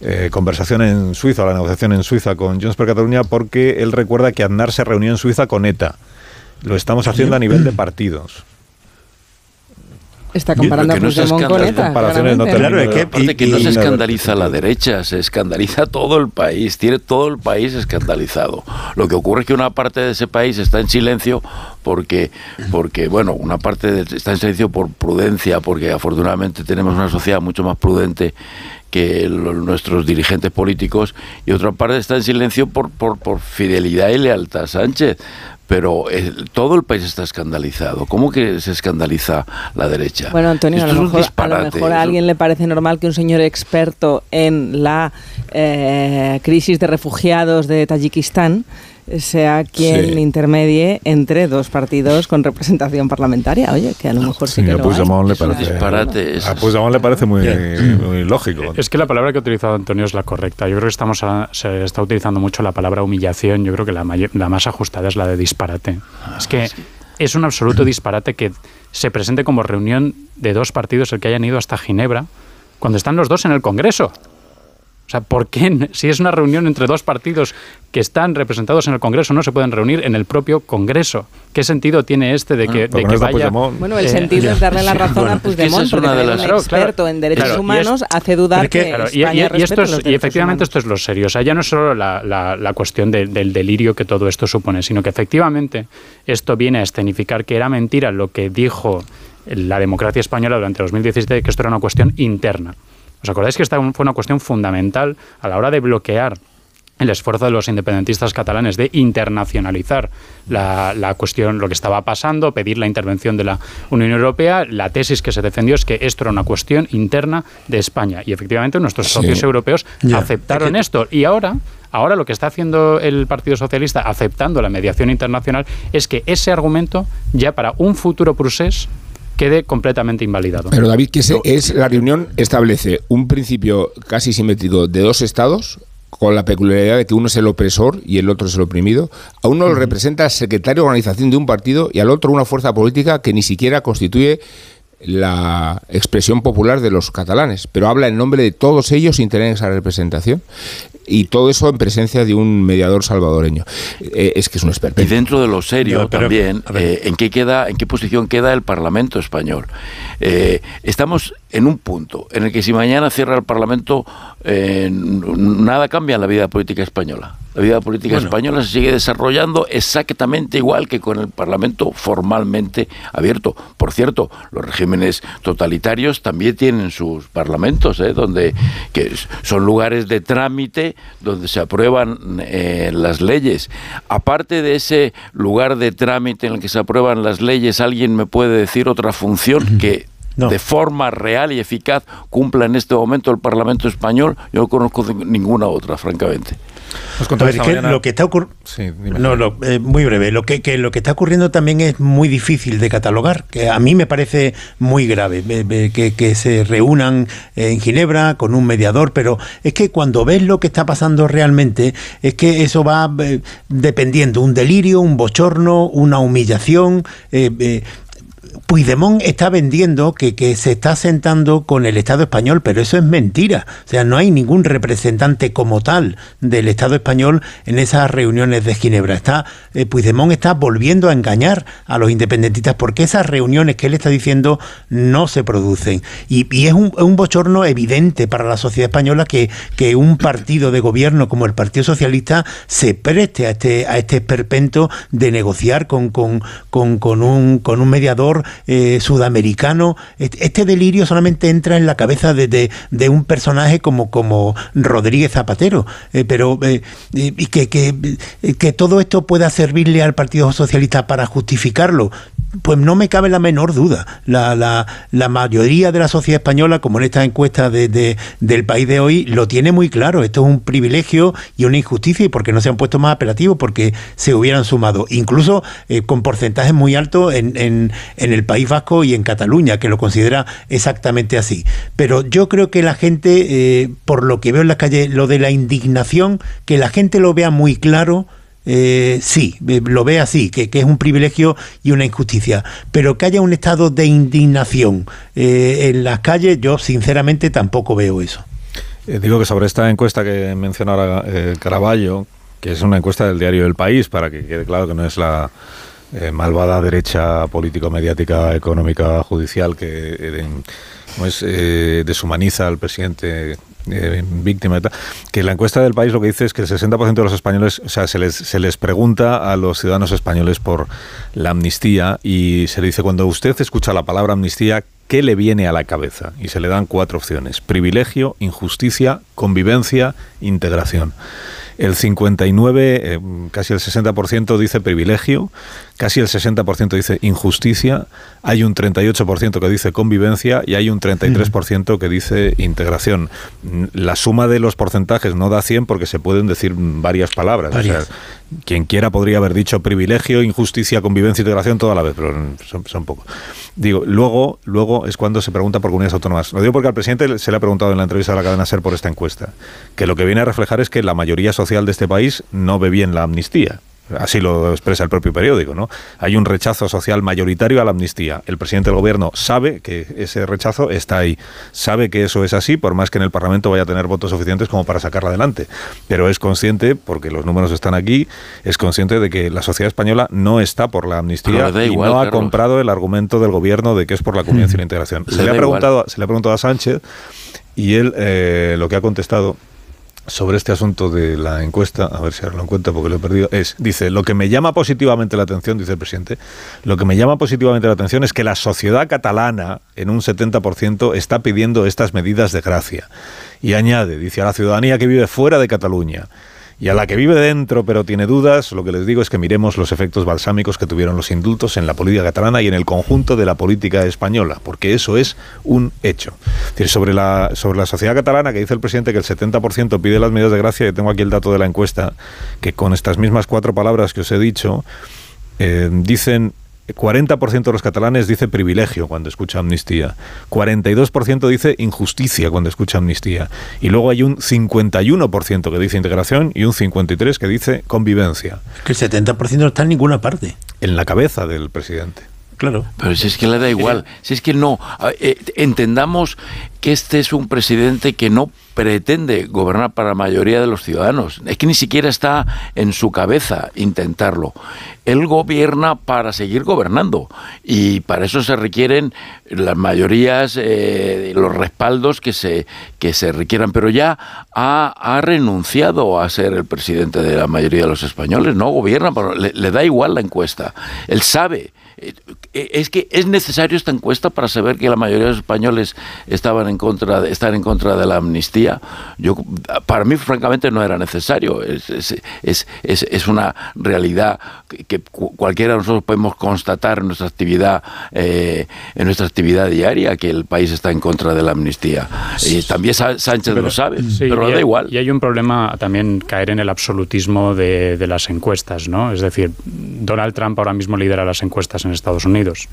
[SPEAKER 1] eh, conversación en Suiza, la negociación en Suiza con Junts per Cataluña, porque él recuerda que Aznar se reunió en Suiza con ETA. Lo estamos haciendo a nivel de partidos.
[SPEAKER 11] Está comparando a Puigdemont con ETA.
[SPEAKER 14] No claro, es que, aparte que no se escandaliza la derecha, se escandaliza todo el país, tiene todo el país escandalizado. Lo que ocurre es que una parte de ese país está en silencio porque, porque bueno, una parte está en silencio por prudencia, porque afortunadamente tenemos una sociedad mucho más prudente que nuestros dirigentes políticos y otra parte está en silencio por, por, por fidelidad y lealtad a Sánchez pero todo el país está escandalizado. ¿Cómo que se escandaliza la derecha?
[SPEAKER 11] Bueno, Antonio, a lo, mejor, a alguien le parece normal que un señor experto en la eh, crisis de refugiados de Tayikistán sea quien intermedie entre dos partidos con representación parlamentaria. Oye, que a lo mejor sí, que a
[SPEAKER 1] Puigdemont le parece,
[SPEAKER 14] disparate.
[SPEAKER 1] A Puigdemont le parece muy, muy, lógico.
[SPEAKER 13] Es que la palabra que ha utilizado Antonio es la correcta. Yo creo que estamos se está utilizando mucho la palabra humillación. Yo creo que la, la más ajustada es la de disparate. es que es un absoluto disparate que se presente como reunión de dos partidos el que hayan ido hasta Ginebra cuando están los dos en el Congreso. O sea, ¿por qué si es una reunión entre dos partidos que están representados en el Congreso no se pueden reunir en el propio Congreso? ¿Qué sentido tiene este de que, de que vaya?
[SPEAKER 11] Bueno, el sentido es darle la razón a Puigdemont, porque de las... un experto en derechos humanos hace dudar que, España
[SPEAKER 13] y, esto es, y efectivamente esto es lo serio. O sea, ya no es solo la, la, cuestión del delirio que todo esto supone, sino que efectivamente esto viene a escenificar que era mentira lo que dijo la democracia española durante 2017, que esto era una cuestión interna. ¿Os acordáis que esta fue una cuestión fundamental a la hora de bloquear el esfuerzo de los independentistas catalanes de internacionalizar la, cuestión, lo que estaba pasando, pedir la intervención de la Unión Europea. La tesis que se defendió es que esto era una cuestión interna de España. Y efectivamente nuestros socios europeos aceptaron esto. Y ahora, ahora lo que está haciendo el Partido Socialista, aceptando la mediación internacional, es que ese argumento ya para un futuro procés quede completamente invalidado.
[SPEAKER 12] Pero David, que es la reunión establece un principio casi simétrico de dos estados con la peculiaridad de que uno es el opresor y el otro es el oprimido. A uno lo representa el secretario de organización de un partido y al otro una fuerza política que ni siquiera constituye la expresión popular de los catalanes, pero habla en nombre de todos ellos sin tener esa representación y todo eso en presencia de un mediador salvadoreño. Eh, es que es un experto.
[SPEAKER 14] Y dentro de lo serio también, eh, ¿en qué queda, en qué posición queda el Parlamento español? Eh, estamos en un punto en el que si mañana cierra el Parlamento, nada cambia en la vida política española. La vida política española se sigue desarrollando exactamente igual que con el Parlamento formalmente abierto. Por cierto, los regímenes totalitarios también tienen sus parlamentos, ¿eh? donde que son lugares de trámite donde se aprueban eh, las leyes. Aparte de ese lugar de trámite en el que se aprueban las leyes, ¿alguien me puede decir otra función que de forma real y eficaz cumpla en este momento el Parlamento español? Yo no conozco ninguna otra, francamente.
[SPEAKER 10] Lo que está ocurriendo... Eh, muy breve. Lo que, lo que está ocurriendo también es muy difícil de catalogar, que a mí me parece muy grave, que, que se reúnan en Ginebra con un mediador, pero es que cuando ves lo que está pasando realmente, es que eso va eh, dependiendo, un delirio, un bochorno, una humillación. Puigdemont está vendiendo que, que, se está sentando con el Estado español, pero eso es mentira. O sea, no hay ningún representante como tal del Estado español en esas reuniones de Ginebra. Está, eh, Puigdemont está volviendo a engañar a los independentistas porque esas reuniones que él está diciendo no se producen. Y, y es, un, un, bochorno evidente para la sociedad española que, que, un partido de gobierno como el Partido Socialista se preste a este, a este esperpento de negociar con, con, con, con un, con un mediador eh, sudamericano. Este delirio solamente entra en la cabeza de, de, un personaje como, como Rodríguez Zapatero, eh, pero eh, y que, que, que todo esto pueda servirle al Partido Socialista para justificarlo, pues no me cabe la menor duda. La, la, la, mayoría de la sociedad española, como en esta encuesta de, del país de hoy, lo tiene muy claro. Esto es un privilegio y una injusticia y porque no se han puesto más apelativos, porque se hubieran sumado, incluso con porcentajes muy altos en, en, en el País Vasco y en Cataluña, que lo considera exactamente así. Pero yo creo que la gente, eh, por lo que veo en la calle, lo de la indignación, que la gente lo vea muy claro, eh, sí, eh, lo ve así, que, es un privilegio y una injusticia. Pero que haya un estado de indignación en las calles, yo sinceramente tampoco veo eso.
[SPEAKER 1] digo que sobre esta encuesta que mencionaba Caraballo, que es una encuesta del diario El País, para que quede claro que no es la eh, malvada derecha político-mediática, económica, judicial que eh, eh, deshumaniza al presidente víctima tal, que la encuesta del país lo que dice es que el 60% de los españoles, o sea, se les, se les pregunta a los ciudadanos españoles por la amnistía y se le dice cuando usted escucha la palabra amnistía, ¿qué le viene a la cabeza? Y se le dan cuatro opciones, privilegio, injusticia, convivencia, integración. El 59, eh, casi el 60% dice privilegio, casi el 60% dice injusticia, hay un 38% que dice convivencia y hay un 33% que dice integración. La suma de los porcentajes no da 100 porque se pueden decir varias palabras. Quien quiera podría haber dicho privilegio, injusticia, convivencia, integración toda la vez, pero son, son pocos. Digo, luego, luego es cuando se pregunta por comunidades autónomas. Lo digo porque al presidente se le ha preguntado en la entrevista a la cadena SER por esta encuesta, que lo que viene a reflejar es que la mayoría social de este país no ve bien la amnistía. Así lo expresa el propio periódico, ¿no? Hay un rechazo social mayoritario a la amnistía. El presidente del gobierno sabe que ese rechazo está ahí. Sabe que eso es así, por más que en el Parlamento vaya a tener votos suficientes como para sacarla adelante. Pero es consciente, porque los números están aquí, es consciente de que la sociedad española no está por la amnistía y no ha comprado el argumento del gobierno de que es por la convivencia y la integración. Se le, ha preguntado, se le ha preguntado a Sánchez y él eh, lo que ha contestado sobre este asunto de la encuesta, a ver si ahora lo encuentro porque lo he perdido, es, dice, lo que me llama positivamente la atención, dice el presidente, lo que me llama positivamente la atención es que la sociedad catalana, en un 70%, está pidiendo estas medidas de gracia. Y añade, dice, a la ciudadanía que vive fuera de Cataluña y a la que vive dentro pero tiene dudas, lo que les digo es que miremos los efectos balsámicos que tuvieron los indultos en la política catalana y en el conjunto de la política española, porque eso es un hecho. decir, sobre la, sobre la sociedad catalana, que dice el presidente que el 70% pide las medidas de gracia, y tengo aquí el dato de la encuesta, que con estas mismas cuatro palabras que os he dicho, eh, dicen 40% de los catalanes dice privilegio cuando escucha amnistía, 42% dice injusticia cuando escucha amnistía, y luego hay un 51% que dice integración y un 53% que dice convivencia.
[SPEAKER 10] Que el 70% no está en ninguna parte.
[SPEAKER 1] En la cabeza del presidente.
[SPEAKER 10] Claro.
[SPEAKER 14] Pero si es que le da igual, si es que no, eh, entendamos que este es un presidente que no pretende gobernar para la mayoría de los ciudadanos, es que ni siquiera está en su cabeza intentarlo. Él gobierna para seguir gobernando y para eso se requieren las mayorías, eh, los respaldos que se, que se requieran, pero ya ha, ha, renunciado a ser el presidente de la mayoría de los españoles, no gobierna, pero le da igual la encuesta. Él sabe eh, es que es necesario esta encuesta para saber que la mayoría de los españoles estaban en contra de, están en contra de la amnistía. Yo, para mí, francamente, no era necesario. Es, es, es, es una realidad que, cualquiera de nosotros podemos constatar en nuestra actividad, eh, en nuestra actividad diaria, que el país está en contra de la amnistía. Y también Sánchez lo sabe, pero da igual.
[SPEAKER 13] Y hay un problema también caer en el absolutismo de, de las encuestas, ¿no? Es decir, Donald Trump ahora mismo lidera las encuestas en Estados Unidos Unidos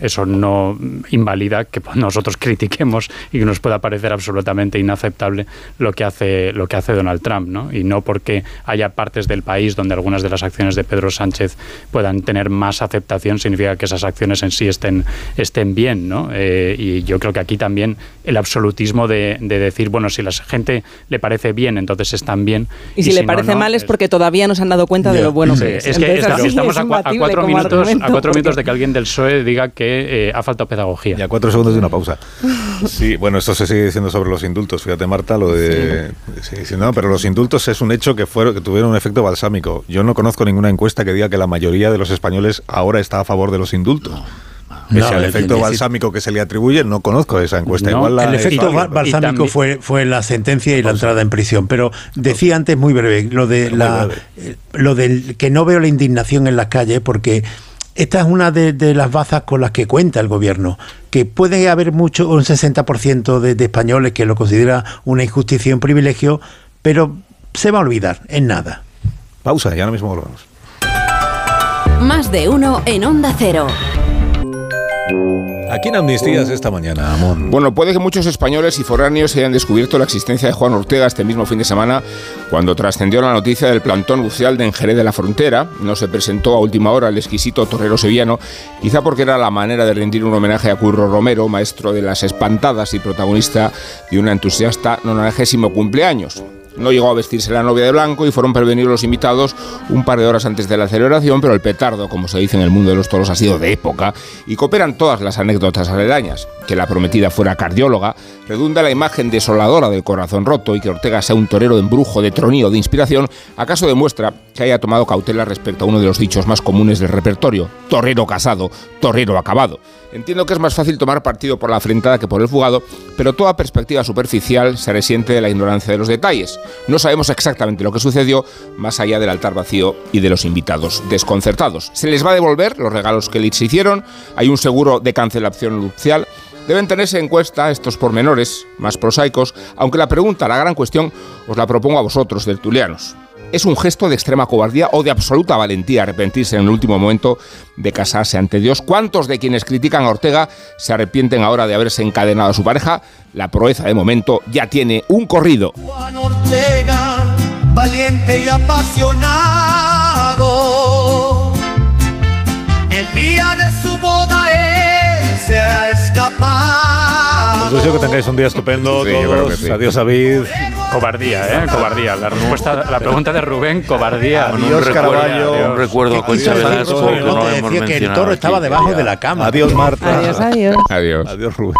[SPEAKER 13] eso no invalida que nosotros critiquemos y que nos pueda parecer absolutamente inaceptable lo que hace lo que hace Donald Trump, ¿no? Y no porque haya partes del país donde algunas de las acciones de Pedro Sánchez puedan tener más aceptación significa que esas acciones en sí estén estén bien, ¿no? Eh, y yo creo que aquí también el absolutismo de, decir bueno si la gente le parece bien entonces están bien
[SPEAKER 11] y, si, le parece mal es porque todavía no se han dado cuenta de lo bueno que es.
[SPEAKER 13] Es que estamos a, cuatro minutos a cuatro minutos de que alguien del PSOE diga que eh, ha faltado pedagogía.
[SPEAKER 1] Y a cuatro segundos de una pausa. Sí, bueno, esto se sigue diciendo sobre los indultos. Fíjate, Marta, lo de. Sí. no, pero los indultos es un hecho que, fueron, que tuvieron un efecto balsámico. Yo no conozco ninguna encuesta que diga que la mayoría de los españoles ahora está a favor de los indultos. Pese el efecto balsámico que se le atribuye, no conozco esa encuesta.
[SPEAKER 10] el efecto balsámico fue, fue la sentencia y la entrada en prisión. Pero decía antes muy breve lo de la, eh, lo del que no veo la indignación en las calles porque esta es una de, las bazas con las que cuenta el gobierno, que puede haber mucho, un 60% de, de españoles que lo considera una injusticia y un privilegio, pero se va a olvidar en nada.
[SPEAKER 1] Pausa, ya ahora mismo volvemos.
[SPEAKER 3] Más de uno en Onda Cero.
[SPEAKER 1] ¿A quién amnistías esta mañana, Amón?
[SPEAKER 12] Bueno, puede que muchos españoles y foráneos hayan descubierto la existencia de Juan Ortega este mismo fin de semana cuando trascendió la noticia del plantón lucial de Enjerez de la Frontera. No se presentó a última hora el exquisito torero sevillano, quizá porque era la manera de rendir un homenaje a Curro Romero, maestro de las espantadas y protagonista de una entusiasta 90 cumpleaños. No llegó a vestirse la novia de blanco y fueron prevenidos los invitados un par de horas antes de la celebración, pero el petardo, como se dice en el mundo de los toros, ha sido de época y cooperan todas las anécdotas aledañas. Que la prometida fuera cardióloga, redunda la imagen desoladora del corazón roto y que Ortega sea un torero de embrujo, de tronío, de inspiración, acaso demuestra que haya tomado cautela respecto a uno de los dichos más comunes del repertorio, torero casado, torero acabado. Entiendo que es más fácil tomar partido por la afrentada que por el fugado, pero toda perspectiva superficial se resiente de la ignorancia de los detalles. No sabemos exactamente lo que sucedió, más allá del altar vacío y de los invitados desconcertados. ¿Se les va a devolver los regalos que les hicieron? ¿Hay un seguro de cancelación nupcial? Deben tenerse en cuenta estos pormenores más prosaicos, aunque la pregunta, la gran cuestión, os la propongo a vosotros, tertulianos. ¿Es un gesto de extrema cobardía o de absoluta valentía arrepentirse en el último momento de casarse ante Dios? ¿Cuántos de quienes critican a Ortega se arrepienten ahora de haberse encadenado a su pareja? La proeza de momento ya tiene un corrido.
[SPEAKER 18] Juan Ortega, valiente y apasionado.
[SPEAKER 1] Deseo que tengáis un día estupendo. todos. Adiós, David.
[SPEAKER 13] Cobardía, ¿eh? Cobardía. La respuesta, la pregunta de Rubén, cobardía.
[SPEAKER 1] Adiós, Caraballo.
[SPEAKER 14] Un recuerdo Concha Velasco que no hemos
[SPEAKER 10] decía que el toro estaba debajo de la cama.
[SPEAKER 1] Adiós, Marta.
[SPEAKER 11] Adiós, adiós.
[SPEAKER 12] Adiós.
[SPEAKER 1] Adiós, Rubén.